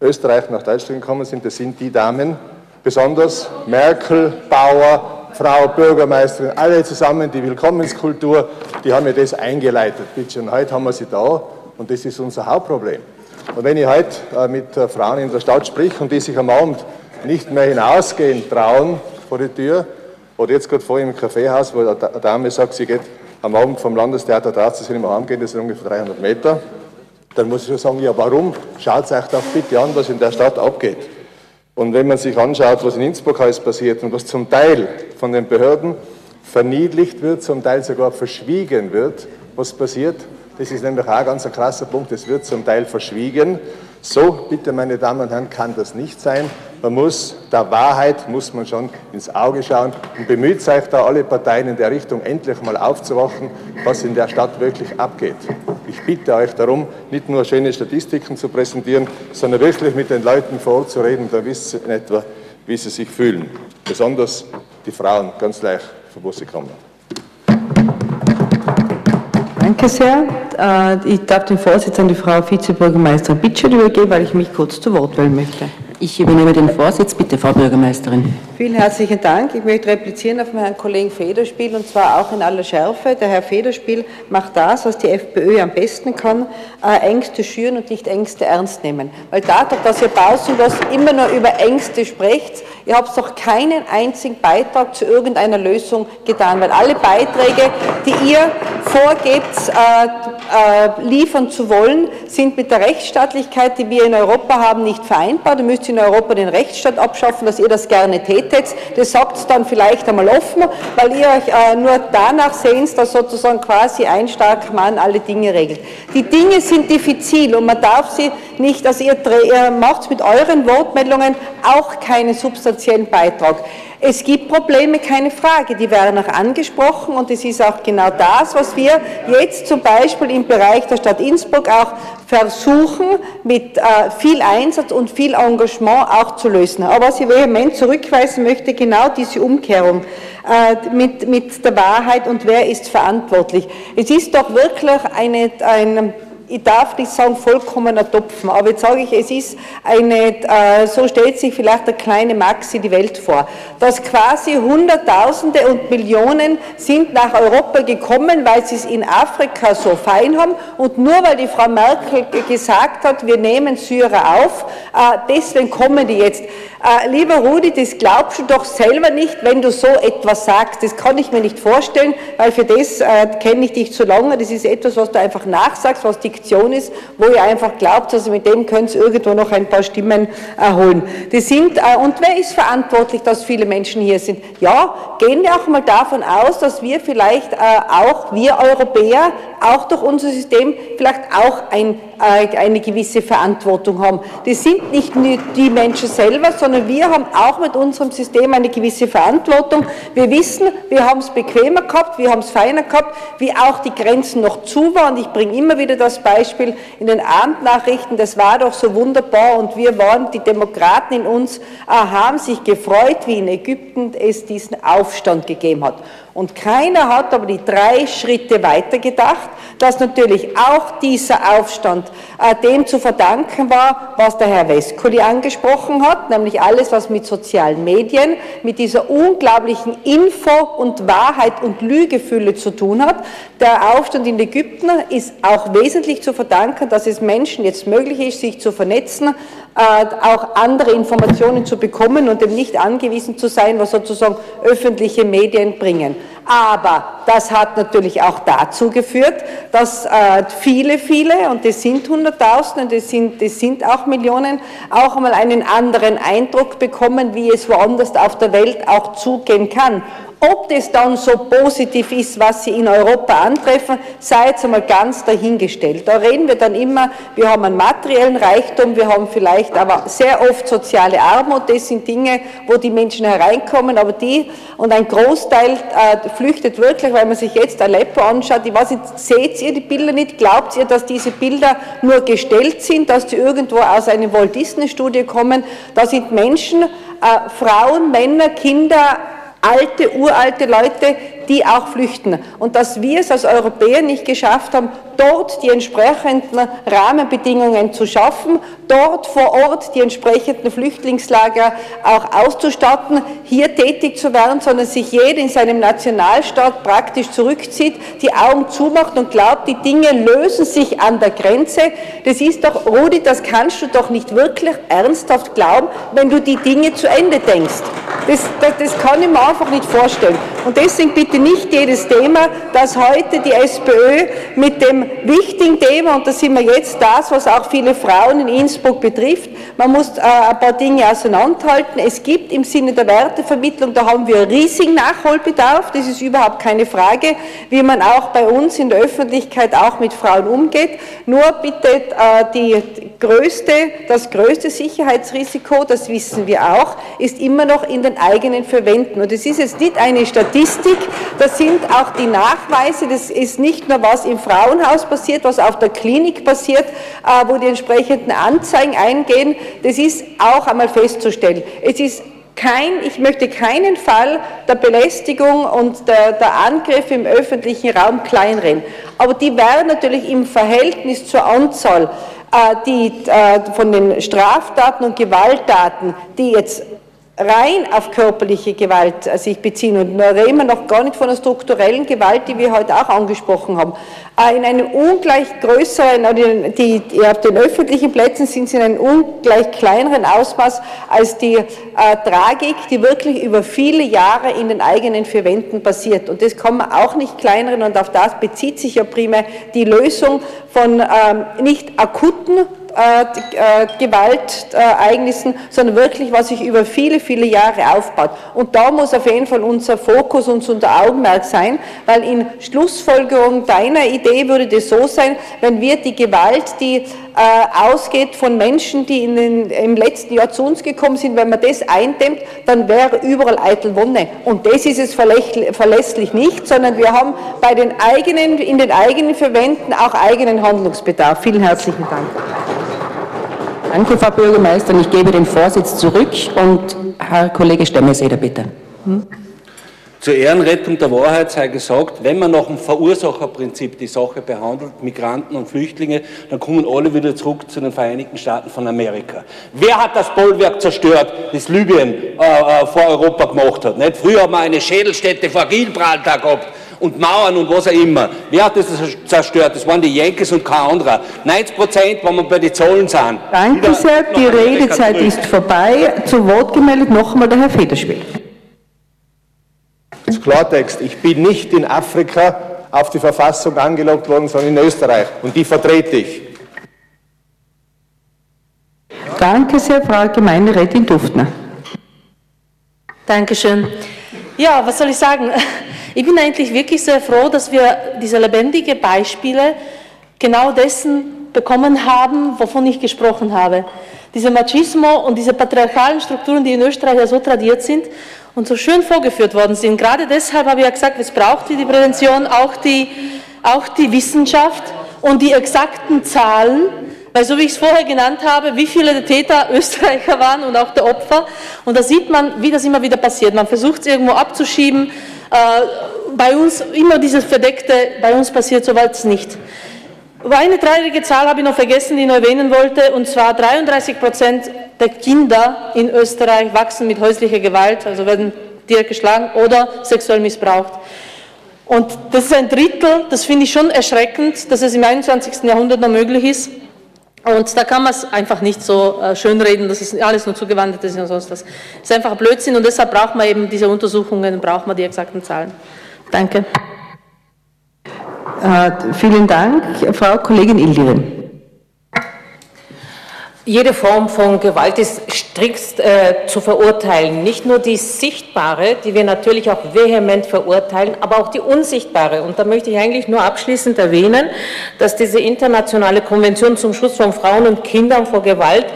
Österreich, nach Deutschland gekommen sind? Das sind die Damen, besonders Merkel, Bauer, Frau Bürgermeisterin, alle zusammen, die Willkommenskultur, die haben ja das eingeleitet. Bitte und heute haben wir sie da und das ist unser Hauptproblem. Und wenn ich heute äh, mit äh, Frauen in der Stadt sprich und die sich am Abend nicht mehr hinausgehen trauen vor die Tür, oder jetzt gerade vor im Kaffeehaus, wo eine Dame sagt, sie geht am Abend vom Landestheater drauf, sie nicht mehr heimgehen, das sind ungefähr 300 Meter, dann muss ich schon sagen, ja warum? Schaut euch doch bitte an, was in der Stadt abgeht. Und wenn man sich anschaut, was in Innsbruck alles passiert und was zum Teil von den Behörden verniedlicht wird, zum Teil sogar verschwiegen wird, was passiert, das ist nämlich auch ein ganz krasser Punkt, es wird zum Teil verschwiegen. So, bitte meine Damen und Herren, kann das nicht sein. Man muss der Wahrheit, muss man schon ins Auge schauen und bemüht sich da alle Parteien in der Richtung endlich mal aufzuwachen, was in der Stadt wirklich abgeht. Ich bitte euch darum, nicht nur schöne Statistiken zu präsentieren, sondern wirklich mit den Leuten vor Ort zu reden, da wisst ihr in etwa, wie sie sich fühlen. Besonders die Frauen, ganz gleich, von wo sie kommen. Danke sehr. Äh, ich darf den Vorsitz an die Frau Vizebürgermeisterin Bitschel übergeben, weil ich mich kurz zu Wort wählen möchte. Ich übernehme den Vorsitz. Bitte, Frau Bürgermeisterin. Vielen herzlichen Dank. Ich möchte replizieren auf meinen Kollegen Federspiel und zwar auch in aller Schärfe. Der Herr Federspiel macht das, was die FPÖ am besten kann, äh, Ängste schüren und nicht Ängste ernst nehmen. Weil dadurch, dass ihr Pausenlos immer nur über Ängste sprecht, ihr habt doch keinen einzigen Beitrag zu irgendeiner Lösung getan, weil alle Beiträge, die ihr vorgebt, äh, äh, liefern zu wollen, sind mit der Rechtsstaatlichkeit, die wir in Europa haben, nicht vereinbar. Du müsst in Europa den Rechtsstaat abschaffen, dass ihr das gerne tätet. Das sagt dann vielleicht einmal offen, weil ihr euch äh, nur danach sehnt, dass sozusagen quasi ein starker Mann alle Dinge regelt. Die Dinge sind diffizil und man darf sie nicht, also ihr, ihr macht mit euren Wortmeldungen auch keinen substanziellen Beitrag. Es gibt Probleme, keine Frage, die werden auch angesprochen und es ist auch genau das, was wir jetzt zum Beispiel im Bereich der Stadt Innsbruck auch versuchen, mit äh, viel Einsatz und viel Engagement auch zu lösen. Aber was ich vehement zurückweisen möchte, genau diese Umkehrung äh, mit, mit der Wahrheit und wer ist verantwortlich. Es ist doch wirklich eine, ein ich darf nicht sagen vollkommener Topfen, aber jetzt sage ich, es ist eine, äh, so stellt sich vielleicht der kleine Maxi die Welt vor, dass quasi Hunderttausende und Millionen sind nach Europa gekommen, weil sie es in Afrika so fein haben. Und nur weil die Frau Merkel gesagt hat, wir nehmen Syrer auf, äh, deswegen kommen die jetzt. Äh, lieber Rudi, das glaubst du doch selber nicht, wenn du so etwas sagst. Das kann ich mir nicht vorstellen, weil für das äh, kenne ich dich zu lange. Das ist etwas, was du einfach nachsagst, was Diktion ist, wo ihr einfach glaubt, also mit dem könnt ihr irgendwo noch ein paar Stimmen erholen. Das sind, äh, und wer ist verantwortlich, dass viele Menschen hier sind? Ja, gehen wir auch mal davon aus, dass wir vielleicht äh, auch, wir Europäer, auch durch unser System vielleicht auch ein, äh, eine gewisse Verantwortung haben. Das sind nicht nur die Menschen selber, sondern wir haben auch mit unserem System eine gewisse Verantwortung. Wir wissen, wir haben es bequemer gehabt, wir haben es feiner gehabt, wie auch die Grenzen noch zu waren. Ich bringe immer wieder das Beispiel in den Abendnachrichten, das war doch so wunderbar und wir waren, die Demokraten in uns, äh, haben sich gefreut, wie in Ägypten es diesen Aufstand gegeben hat. Und keiner hat aber die drei Schritte weitergedacht, dass natürlich auch dieser Aufstand äh, dem zu verdanken war, was der Herr Weskoli angesprochen hat, nämlich alles, was mit sozialen Medien, mit dieser unglaublichen Info- und Wahrheit- und Lügefülle zu tun hat. Der Aufstand in Ägypten ist auch wesentlich zu verdanken, dass es Menschen jetzt möglich ist, sich zu vernetzen, auch andere Informationen zu bekommen und eben nicht angewiesen zu sein, was sozusagen öffentliche Medien bringen. Aber das hat natürlich auch dazu geführt, dass äh, viele, viele, und das sind Hunderttausende, das sind, das sind auch Millionen, auch einmal einen anderen Eindruck bekommen, wie es woanders auf der Welt auch zugehen kann. Ob das dann so positiv ist, was sie in Europa antreffen, sei jetzt einmal ganz dahingestellt. Da reden wir dann immer, wir haben einen materiellen Reichtum, wir haben vielleicht aber sehr oft soziale Armut, das sind Dinge, wo die Menschen hereinkommen, aber die und ein Großteil äh, flüchtet wirklich, weil man sich jetzt Aleppo anschaut, ich weiß nicht, seht ihr die Bilder nicht, glaubt ihr, dass diese Bilder nur gestellt sind, dass die irgendwo aus einer Walt Disney Studie kommen, da sind Menschen, äh, Frauen, Männer, Kinder, alte, uralte Leute, die auch flüchten. Und dass wir es als Europäer nicht geschafft haben, dort die entsprechenden Rahmenbedingungen zu schaffen, dort vor Ort die entsprechenden Flüchtlingslager auch auszustatten, hier tätig zu werden, sondern sich jeder in seinem Nationalstaat praktisch zurückzieht, die Augen zumacht und glaubt, die Dinge lösen sich an der Grenze. Das ist doch, Rudi, das kannst du doch nicht wirklich ernsthaft glauben, wenn du die Dinge zu Ende denkst. Das, das, das kann ich mir einfach nicht vorstellen. Und deswegen bitte nicht jedes Thema, das heute die SPÖ mit dem wichtigen Thema, und da sind wir jetzt das, was auch viele Frauen in Innsbruck betrifft, man muss äh, ein paar Dinge auseinanderhalten. Es gibt im Sinne der Wertevermittlung, da haben wir riesigen Nachholbedarf, das ist überhaupt keine Frage, wie man auch bei uns in der Öffentlichkeit auch mit Frauen umgeht. Nur bitte äh, die größte, das größte Sicherheitsrisiko, das wissen wir auch, ist immer noch in den eigenen Verwenden. Und es ist jetzt nicht eine Statistik, das sind auch die Nachweise, das ist nicht nur was im Frauenhaus passiert, was auf der Klinik passiert, äh, wo die entsprechenden Anzeigen eingehen, das ist auch einmal festzustellen. Es ist kein, ich möchte keinen Fall der Belästigung und der, der Angriffe im öffentlichen Raum kleinreden. Aber die werden natürlich im Verhältnis zur Anzahl äh, die äh, von den Straftaten und Gewalttaten, die jetzt rein auf körperliche Gewalt sich beziehen. Und da reden wir noch gar nicht von der strukturellen Gewalt, die wir heute auch angesprochen haben. Äh, in einem ungleich größeren, die, die auf den öffentlichen Plätzen sind sie in einem ungleich kleineren Ausmaß als die äh, Tragik, die wirklich über viele Jahre in den eigenen vier Wänden passiert. Und das kann man auch nicht kleineren und auf das bezieht sich ja primär die Lösung von ähm, nicht akuten äh, äh, Gewaltereignissen, sondern wirklich, was sich über viele, viele Jahre aufbaut. Und da muss auf jeden Fall unser Fokus und unser Augenmerk sein, weil in Schlussfolgerung deiner Idee würde das so sein, wenn wir die Gewalt, die äh, ausgeht von Menschen, die in den, im letzten Jahr zu uns gekommen sind, wenn man das eindämmt, dann wäre überall eitel Wonne. Und das ist es verlässlich nicht, sondern wir haben bei den eigenen, in den eigenen Verwenden auch eigenen Handlungsbedarf. Vielen herzlichen Dank. Danke, Frau Bürgermeisterin. Ich gebe den Vorsitz zurück und Herr Kollege Stemmeseder, bitte. Hm? Zur Ehrenrettung der Wahrheit sei gesagt, wenn man nach dem Verursacherprinzip die Sache behandelt, Migranten und Flüchtlinge, dann kommen alle wieder zurück zu den Vereinigten Staaten von Amerika. Wer hat das Bollwerk zerstört, das Libyen äh, äh, vor Europa gemacht hat? Nicht? Früher haben wir eine Schädelstätte vor Gibraltar gehabt und Mauern und was auch immer. Wer hat das zerstört? Das waren die Yankees und kein anderer. 90 Prozent, wenn wir bei den Zahlen sind. Danke sehr, die Redezeit ist vorbei. Zu Wort gemeldet noch einmal der Herr Federspiel. Klartext, ich bin nicht in Afrika auf die Verfassung angelockt worden, sondern in Österreich. Und die vertrete ich. Danke sehr, Frau Gemeinderätin Duftner. Dankeschön. Ja, was soll ich sagen? Ich bin eigentlich wirklich sehr froh, dass wir diese lebendigen Beispiele genau dessen bekommen haben, wovon ich gesprochen habe. Diese Machismo und diese patriarchalen Strukturen, die in Österreich ja so tradiert sind und so schön vorgeführt worden sind. Gerade deshalb habe ich ja gesagt, es braucht die Prävention auch die, auch die Wissenschaft und die exakten Zahlen, weil so wie ich es vorher genannt habe, wie viele der Täter Österreicher waren und auch der Opfer. Und da sieht man, wie das immer wieder passiert. Man versucht es irgendwo abzuschieben, bei uns immer dieses Verdeckte, bei uns passiert sowas nicht. Eine traurige Zahl habe ich noch vergessen, die ich noch erwähnen wollte, und zwar 33 Prozent der Kinder in Österreich wachsen mit häuslicher Gewalt, also werden direkt geschlagen oder sexuell missbraucht. Und das ist ein Drittel, das finde ich schon erschreckend, dass es im 21. Jahrhundert noch möglich ist. Und da kann man es einfach nicht so äh, schönreden, dass es alles nur zugewandert ist und sonst was. Es ist einfach Blödsinn und deshalb braucht man eben diese Untersuchungen, braucht man die exakten Zahlen. Danke. Äh, vielen Dank, Frau Kollegin Ildirin. Jede Form von Gewalt ist strikt äh, zu verurteilen. Nicht nur die sichtbare, die wir natürlich auch vehement verurteilen, aber auch die unsichtbare. Und da möchte ich eigentlich nur abschließend erwähnen, dass diese internationale Konvention zum Schutz von Frauen und Kindern vor Gewalt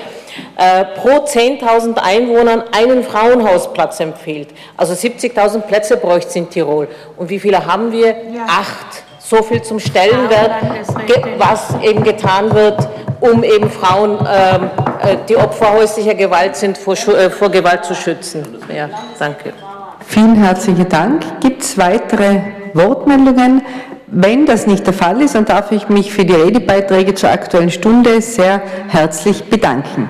äh, pro 10.000 Einwohnern einen Frauenhausplatz empfiehlt. Also 70.000 Plätze bräuchte es in Tirol. Und wie viele haben wir? Ja. Acht so viel zum Stellenwert, was eben getan wird, um eben Frauen, ähm, äh, die Opfer häuslicher Gewalt sind, vor, äh, vor Gewalt zu schützen. Ja, danke. Vielen herzlichen Dank. Gibt es weitere Wortmeldungen? Wenn das nicht der Fall ist, dann darf ich mich für die Redebeiträge zur Aktuellen Stunde sehr herzlich bedanken.